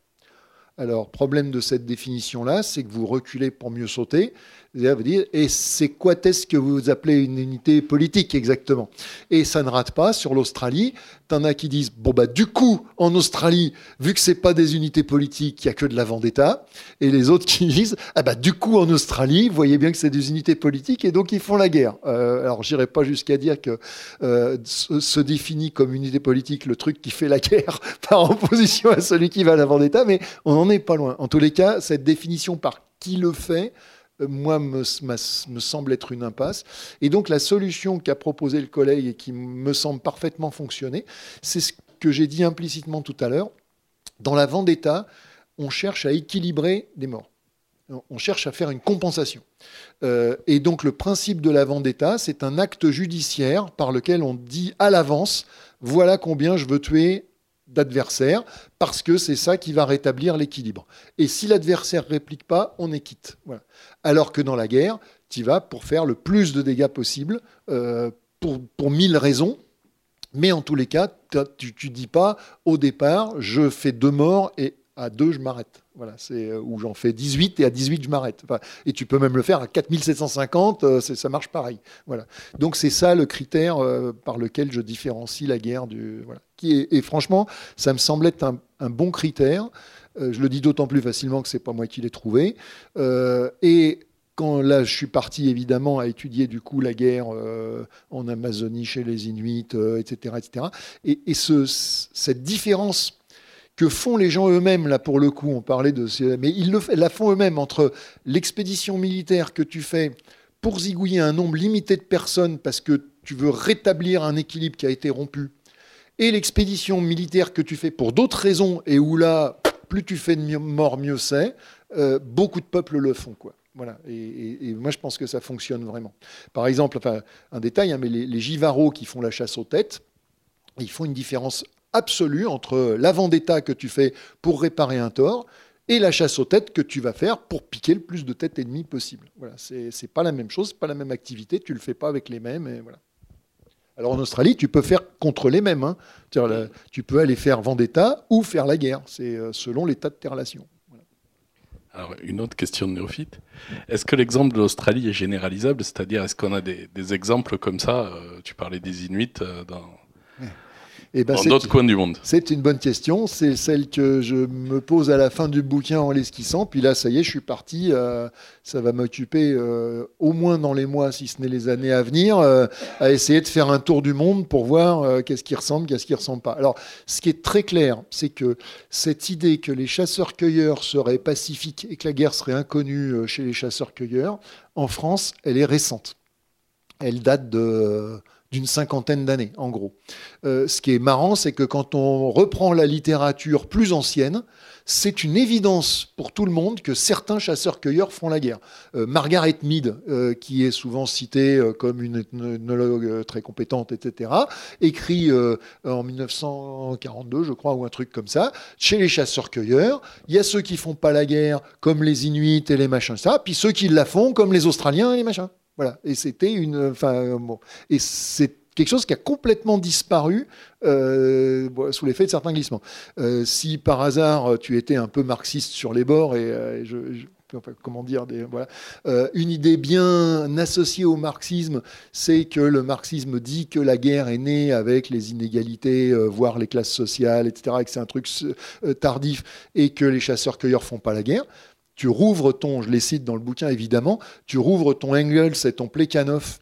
Alors, problème de cette définition-là, c'est que vous reculez pour mieux sauter. Et c'est quoi est-ce que vous appelez une unité politique exactement? Et ça ne rate pas sur l'Australie. T'en as qui disent, bon bah du coup, en Australie, vu que c'est pas des unités politiques, il y a que de la vendetta. Et les autres qui disent, ah bah du coup en Australie, vous voyez bien que c'est des unités politiques et donc ils font la guerre. Euh, alors j'irai pas jusqu'à dire que euh, se, définit comme unité politique le truc qui fait la guerre par opposition à celui qui va à la vendetta, mais on n'en est pas loin. En tous les cas, cette définition par qui le fait, moi, me, me- semble être une impasse. Et donc, la solution qu'a proposé le collègue et qui me semble parfaitement fonctionner, c'est ce que j'ai dit implicitement tout à l'heure. Dans la vendetta, on cherche à équilibrer des morts. On cherche à faire une compensation. Euh, et donc, le principe de la vendetta, c'est un acte judiciaire par lequel on dit à l'avance voilà combien je veux tuer d'adversaires, parce que c'est ça qui va rétablir l'équilibre. Et si l'adversaire réplique pas, on est quitte. Alors que dans la guerre, tu vas pour faire le plus de dégâts possible, euh, pour, pour mille raisons. Mais en tous les cas, tu ne dis pas au départ, je fais deux morts et à deux, je m'arrête. Voilà, c'est euh, où j'en fais 18 et à 18, je m'arrête. Enfin, et tu peux même le faire à 4750, euh, ça marche pareil. Voilà. Donc c'est ça le critère euh, par lequel je différencie la guerre du. Voilà. Et franchement, ça me semble être un, bon critère. Je le dis d'autant plus facilement que c'est pas moi qui l'ai trouvé. Et quand là, je suis parti évidemment à étudier du coup la guerre en Amazonie chez les Inuits, etc., etc. Et, et ce, cette différence que font les gens eux-mêmes, là pour le coup, on parlait de... Mais ils le, la font eux-mêmes entre l'expédition militaire que tu fais pour zigouiller un nombre limité de personnes parce que tu veux rétablir un équilibre qui a été rompu, et l'expédition militaire que tu fais pour d'autres raisons, et où là, plus tu fais de mieux- morts, mieux c'est, euh, beaucoup de peuples le font. Quoi. Voilà. Et, moi, je pense que ça fonctionne vraiment. Par exemple, enfin, un détail, hein, mais les, les qui font la chasse aux têtes, ils font une différence absolue entre la vendetta que tu fais pour réparer un tort et la chasse aux têtes que tu vas faire pour piquer le plus de têtes ennemies possible. Voilà, c'est pas la même chose, pas la même activité, tu le fais pas avec les mêmes. Et voilà. Alors en Australie, tu peux faire contre les mêmes. hein. Tu peux aller faire vendetta ou faire la guerre. C'est euh, selon l'état de tes relations. Alors, une autre question de néophyte. Est-ce que l'exemple de l'Australie est généralisable? C'est-à-dire, est-ce qu'on a des, des exemples comme ça? Euh, Tu parlais des Inuits euh, dans, Et ben, dans c'est- d'autres coins du monde. C'est une bonne question. C'est celle que je me pose à la fin du bouquin en l'esquissant. Puis là, ça y est, je suis parti. euh, ça va m'occuper euh, au moins dans les mois, si ce n'est les années à venir, euh, à essayer de faire un tour du monde pour voir qu'est-ce qui ressemble, qu'est-ce qui ressemble pas. Alors, ce qui est très clair, c'est que cette idée que les chasseurs-cueilleurs seraient pacifiques et que la guerre serait inconnue chez les chasseurs-cueilleurs, en France, elle est récente. Elle date de d'une cinquantaine d'années, en gros. Euh, ce qui est marrant, c'est que quand on reprend la littérature plus ancienne, c'est une évidence pour tout le monde que certains chasseurs-cueilleurs font la guerre. Euh, Margaret Mead, euh, qui est souvent citée comme une ethnologue très compétente, etc., écrit en 1942, je crois, ou un truc comme ça, chez les chasseurs-cueilleurs, il y a ceux qui font pas la guerre, comme les Inuits et les machins, ça, puis ceux qui la font, comme les Australiens et les machins. Voilà. Et c'était une. Enfin, bon. Et c'est quelque chose qui a complètement disparu euh, sous l'effet de certains glissements. Euh, si par hasard tu étais un peu marxiste sur les bords et, euh, comment dire, voilà. une idée bien associée au marxisme, c'est que le marxisme dit que la guerre est née avec les inégalités, voire les classes sociales, etc., et que c'est un truc tardif, et que les chasseurs-cueilleurs font pas la guerre. Tu rouvres ton, je les cite dans le bouquin évidemment, tu rouvres ton Engels et ton Plekhanov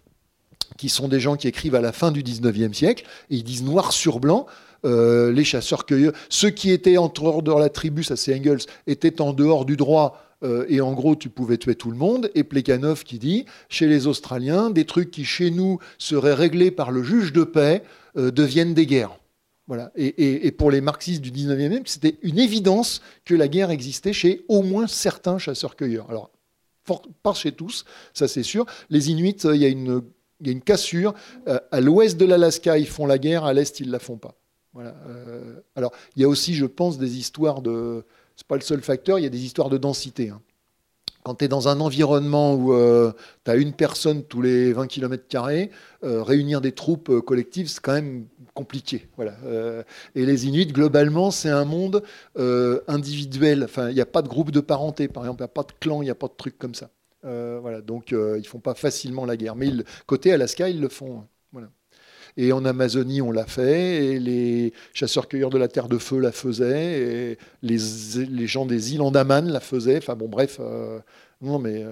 qui sont des gens qui écrivent à la fin du 19e siècle, et ils disent noir sur blanc, euh, les chasseurs-cueilleurs, ceux qui étaient en dehors de la tribu, ça c'est Engels, étaient en dehors du droit, euh, et en gros tu pouvais tuer tout le monde, et Plekhanov qui dit, chez les Australiens, des trucs qui chez nous seraient réglés par le juge de paix euh, deviennent des guerres. Et, pour les marxistes du 19e, c'était une évidence que la guerre existait chez au moins certains chasseurs-cueilleurs. Alors, pas chez tous, ça c'est sûr. Les Inuits, il y a une il y a une cassure. Euh, à l'ouest de l'Alaska, ils font la guerre, à l'est, ils ne la font pas. Euh, alors, il y a aussi, je pense, des histoires de. Ce n'est pas le seul facteur, il y a des histoires de densité. Hein. Quand tu es dans un environnement où euh, tu as une personne tous les 20 km, réunir des troupes collectives, c'est quand même compliqué. Voilà. et les Inuits, globalement, c'est un monde individuel. Il n'y a pas de groupe de parenté, par exemple, il n'y a pas de clan, il n'y a pas de trucs comme ça. Euh, voilà, donc euh, ils font pas facilement la guerre. Mais côté Alaska, ils le font. Hein. Voilà. Et en Amazonie, on l'a fait, et les chasseurs-cueilleurs de la Terre de Feu la faisaient, et les, gens des îles Andaman la faisaient. Enfin bon, bref, euh, non, mais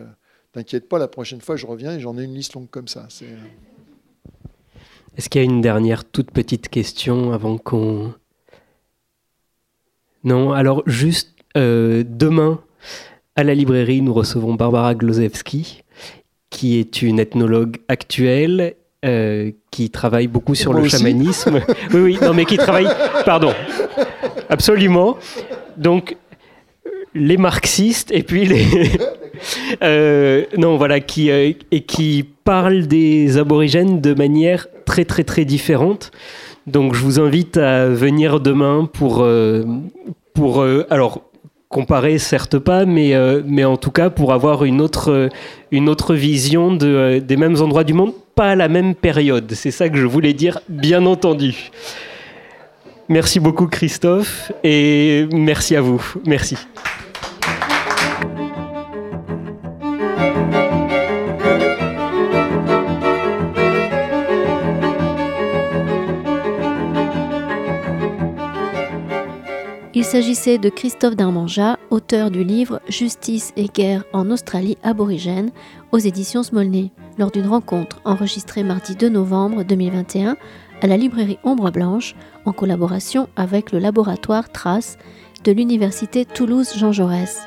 t'inquiète pas, la prochaine fois, je reviens et j'en ai une liste longue comme ça. Est-ce qu'il y a une dernière toute petite question avant qu'on... Non, alors juste demain, à la librairie, nous recevons Barbara Glozewski, qui est une ethnologue actuelle euh, qui travaille beaucoup sur le chamanisme. oui, oui, non, mais qui travaille. Pardon. Absolument. Donc, les marxistes et puis les. Euh, non, voilà, qui, euh, et qui parlent des aborigènes de manière très, très, très différente. Donc, je vous invite à venir demain pour. pour alors, comparer, certes pas, mais, euh, mais en tout cas pour avoir une autre, une autre vision de, euh, des mêmes endroits du monde, pas la même période. C'est ça que je voulais dire, bien entendu. Merci beaucoup Christophe et merci à vous. Merci. S'agissait de Christophe Darmanja, auteur du livre Justice et guerre en Australie aborigène aux éditions Smolny, lors d'une rencontre enregistrée mardi 2 novembre 2021 à la librairie Ombre Blanche en collaboration avec le laboratoire Trace de l'université Toulouse-Jean Jaurès.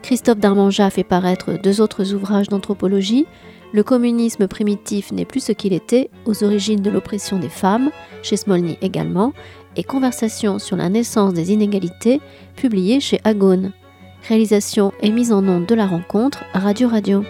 Christophe Darmanja fait paraître deux autres ouvrages d'anthropologie, Le communisme primitif n'est plus ce qu'il était, aux origines de l'oppression des femmes, chez Smolny également, et Conversations sur la naissance des inégalités, publié chez Agone. Réalisation et mise en onde de la rencontre Radio Radio.